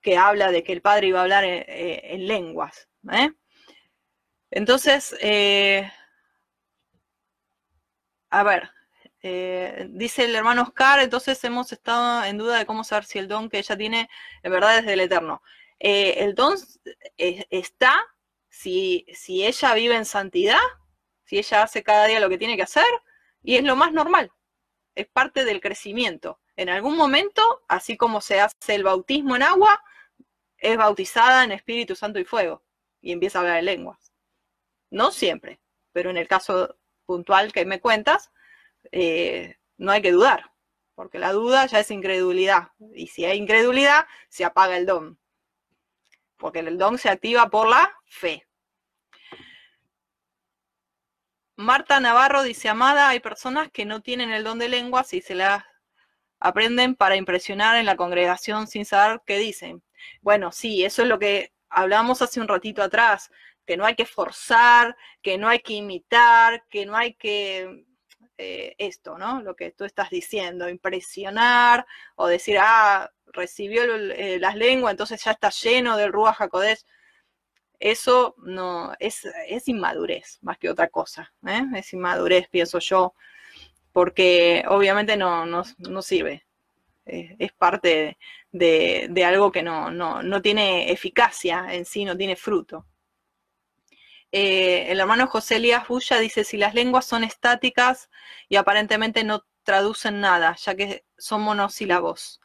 que habla de que el Padre iba a hablar en, lenguas. ¿eh? Entonces, eh, a ver, eh, dice el hermano Oscar, entonces hemos estado en duda de cómo saber si el don que ella tiene en verdad es del Eterno. el don está si, si ella vive en santidad, si ella hace cada día lo que tiene que hacer, Y es lo más normal, es parte del crecimiento. En algún momento, así como se hace el bautismo en agua, es bautizada en Espíritu Santo y Fuego y empieza a hablar en lenguas. No siempre, pero en el caso puntual que me cuentas, eh, no hay que dudar, porque la duda ya es incredulidad. Y si hay incredulidad, se apaga el don, porque el don se activa por la fe. Marta Navarro dice, Amada, hay personas que no tienen el don de lenguas y se las aprenden para impresionar en la congregación sin saber qué dicen. Bueno, sí, eso es lo que hablamos hace un ratito atrás, que no hay que forzar, que no hay que imitar, que no hay que eh, esto, ¿no? Lo que tú estás diciendo, impresionar o decir, ah, recibió eh, las lenguas, entonces ya está lleno del Ruach Jacodés. Eso no es, es, inmadurez más que otra cosa, ¿eh? es inmadurez, pienso yo, porque obviamente no, no, sirve. es parte de, algo que no, no, tiene eficacia en sí, no tiene fruto. Eh, el hermano José Elías Bulla dice, si las lenguas son estáticas y aparentemente no traducen nada, ya que son monosílabos.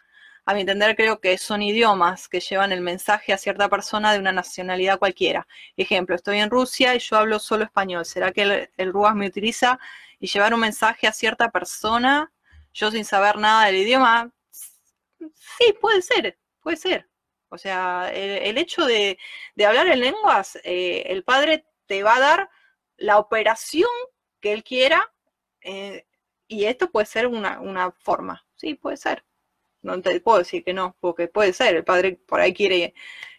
A mi entender, creo que son idiomas que llevan el mensaje a cierta persona de una nacionalidad cualquiera. Ejemplo, estoy en Rusia y yo hablo solo español. ¿Será que el, el me utiliza y llevar un mensaje a cierta persona, yo sin saber nada del idioma? Sí, puede ser, puede ser. O sea, el, hecho de, hablar en lenguas, eh, el padre te va a dar la operación que él quiera eh, y esto puede ser una, forma. Sí, puede ser. No te puedo decir que no, porque puede ser. El padre por ahí quiere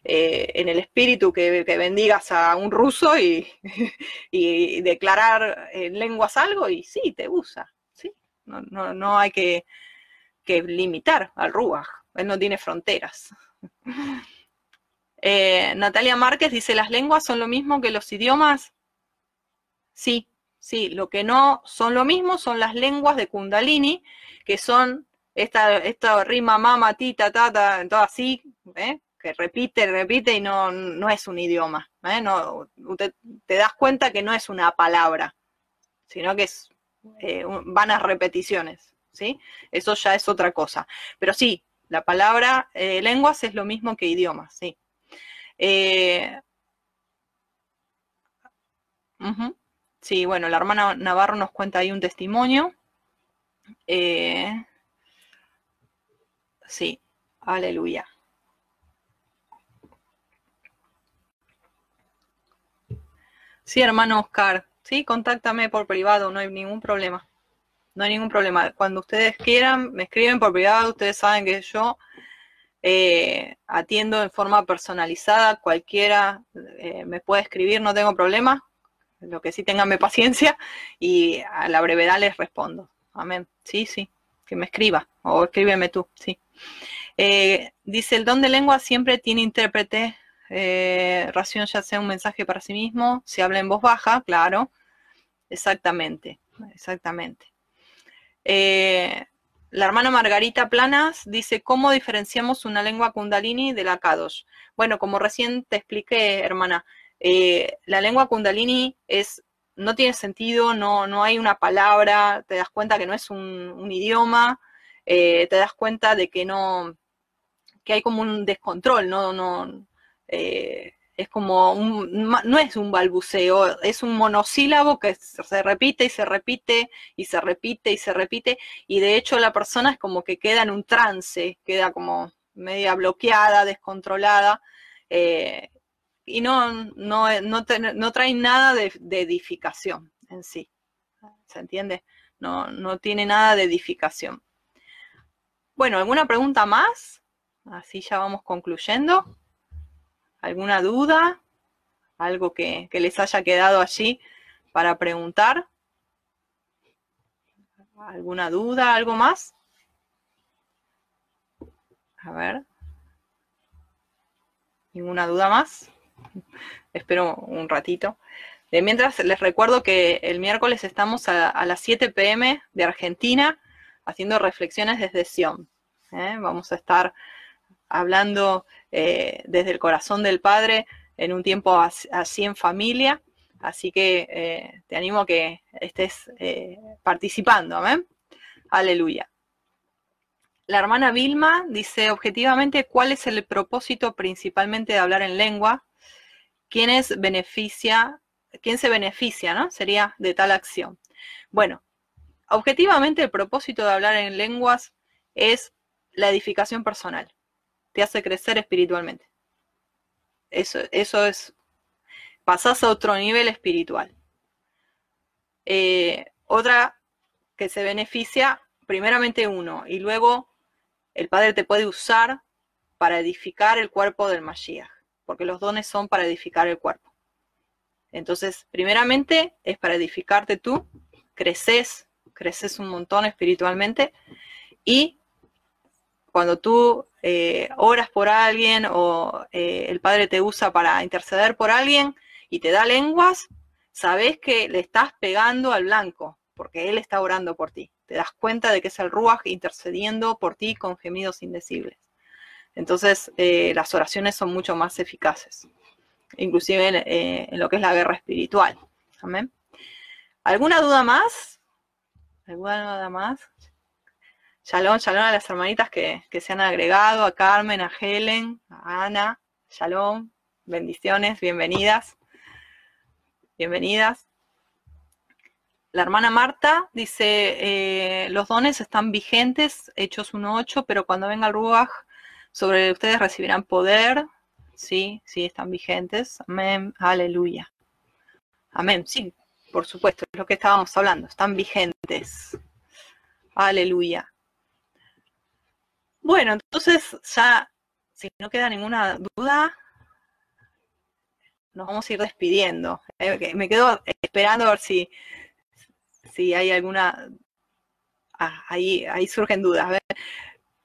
eh, en el espíritu que, bendigas a un ruso y, y, declarar en lenguas algo y sí, te usa. ¿sí? No, no, no hay que que limitar al Ruach. Él no tiene fronteras. Eh, Natalia Márquez dice, ¿las lenguas son lo mismo que los idiomas? Sí, sí, lo que no son lo mismo son las lenguas de Kundalini, que son esta, esta rima mama, tita, tata, todo así, ¿eh? que repite, repite y no, no es un idioma. ¿eh? No, te das cuenta que no es una palabra, sino que es vanas repeticiones. ¿sí? Eso ya es otra cosa. Pero sí, la palabra eh, lenguas es lo mismo que idiomas, sí. Eh, sí, bueno, la hermana Navarro nos cuenta ahí un testimonio. Eh, sí, aleluya. Sí, hermano Oscar, sí, contáctame por privado, no hay ningún problema no hay ningún problema. Cuando ustedes quieran, me escriben por privado, ustedes saben que yo eh, atiendo en forma personalizada, cualquiera eh, me puede escribir, no tengo problema, lo que sí tenganme paciencia y a la brevedad les respondo. Amén. Sí, sí, que me escriba o escríbeme tú, sí. Eh, dice, el don de lengua siempre tiene intérprete, ración ya sea un mensaje para sí mismo, si habla en voz baja, claro, exactamente, exactamente. Eh, la hermana Margarita Planas dice, ¿cómo diferenciamos una lengua kundalini de la Kadosh? Bueno, como recién te expliqué, hermana, eh, la lengua kundalini es, no tiene sentido, no, no hay una palabra, te das cuenta que no es un, idioma, eh, te das cuenta de que no, que hay como un descontrol, no, no, es como un, no es un balbuceo, es un monosílabo que se repite y se repite y se repite y se repite y de hecho la persona es como que queda en un trance, queda como media bloqueada, descontrolada eh, y no, no, no, trae nada de, edificación en sí, ¿se entiende? No, no tiene nada de edificación. Bueno, ¿alguna pregunta más? Así ya vamos concluyendo alguna duda, algo que, les haya quedado allí para preguntar. ¿Alguna duda, algo más? A ver. ¿Ninguna duda más? Espero un ratito. De mientras les recuerdo que el miércoles estamos a, las 7 pm de Argentina haciendo reflexiones desde Sion. ¿eh? Vamos a estar hablando eh, desde el corazón del Padre en un tiempo así en familia, Así que eh, te animo a que estés participando. Amén. Aleluya. La hermana Vilma dice, objetivamente, ¿cuál es el propósito principalmente de hablar en lengua? ¿Quién, es beneficia, quién se beneficia, no? Sería de tal acción. Bueno, objetivamente el propósito de hablar en lenguas es la edificación personal. Te hace crecer espiritualmente. Eso, eso es, pasás a otro nivel espiritual. Eh, otra que se beneficia, primeramente uno, y luego el Padre te puede usar para edificar el cuerpo del Mashiach, porque los dones son para edificar el cuerpo. Entonces, primeramente es para edificarte tú, creces, creces un montón espiritualmente, y cuando tú eh, oras por alguien o eh, el Padre te usa para interceder por alguien y te da lenguas, sabes que le estás pegando al blanco, porque Él está orando por ti. Te das cuenta de que es el Ruach intercediendo por ti con gemidos indecibles. Entonces, eh, las oraciones son mucho más eficaces, inclusive en lo que es la guerra espiritual. Amén. ¿Alguna duda más? ¿Alguna duda más? Shalom, shalom a las hermanitas que, se han agregado, a Carmen, a Helen, a Ana, shalom, bendiciones, bienvenidas, bienvenidas. La hermana Marta dice, eh, los dones están vigentes, hechos 1.8, pero cuando venga el Ruach, sobre ustedes recibirán poder. Sí, sí, están vigentes. Amén, aleluya. Amén, sí, por supuesto, es lo que estábamos hablando, están vigentes. Aleluya. Bueno, entonces ya, si no queda ninguna duda, nos vamos a ir despidiendo. Eh, me quedo esperando a ver si, si hay alguna... Ah, ahí, ahí surgen dudas.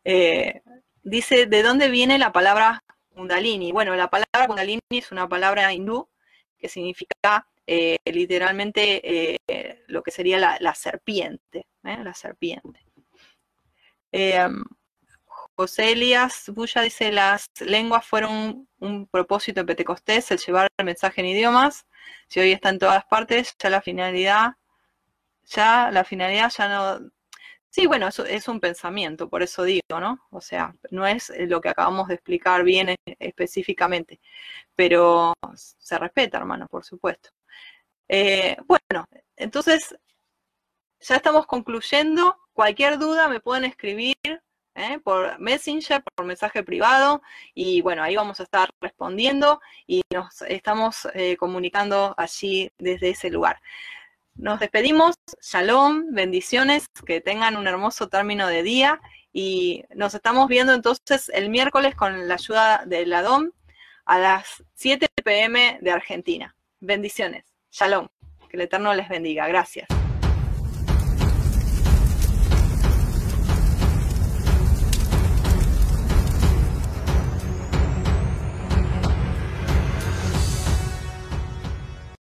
Eh, dice, ¿de dónde viene la palabra kundalini? Bueno, la palabra kundalini es una palabra hindú que significa eh, literalmente lo que sería la, serpiente, la serpiente. José Elías Bulla dice, las lenguas fueron un, propósito en Pentecostés, el llevar el mensaje en idiomas. Si hoy está en todas partes, ya la finalidad, ya la finalidad ya no... Sí, bueno, eso es un pensamiento, por eso digo, ¿no? O sea, no es lo que acabamos de explicar bien específicamente, pero se respeta, hermano, por supuesto. Eh, bueno, entonces, ya estamos concluyendo. Cualquier duda me pueden escribir ¿eh? por Messenger, por mensaje privado, y bueno, ahí vamos a estar respondiendo y nos estamos eh, comunicando allí desde ese lugar. Nos despedimos, shalom, bendiciones, que tengan un hermoso término de día y nos estamos viendo entonces el miércoles con la ayuda de la DOM a las 7 pm de Argentina. Bendiciones, shalom, que el Eterno les bendiga, gracias.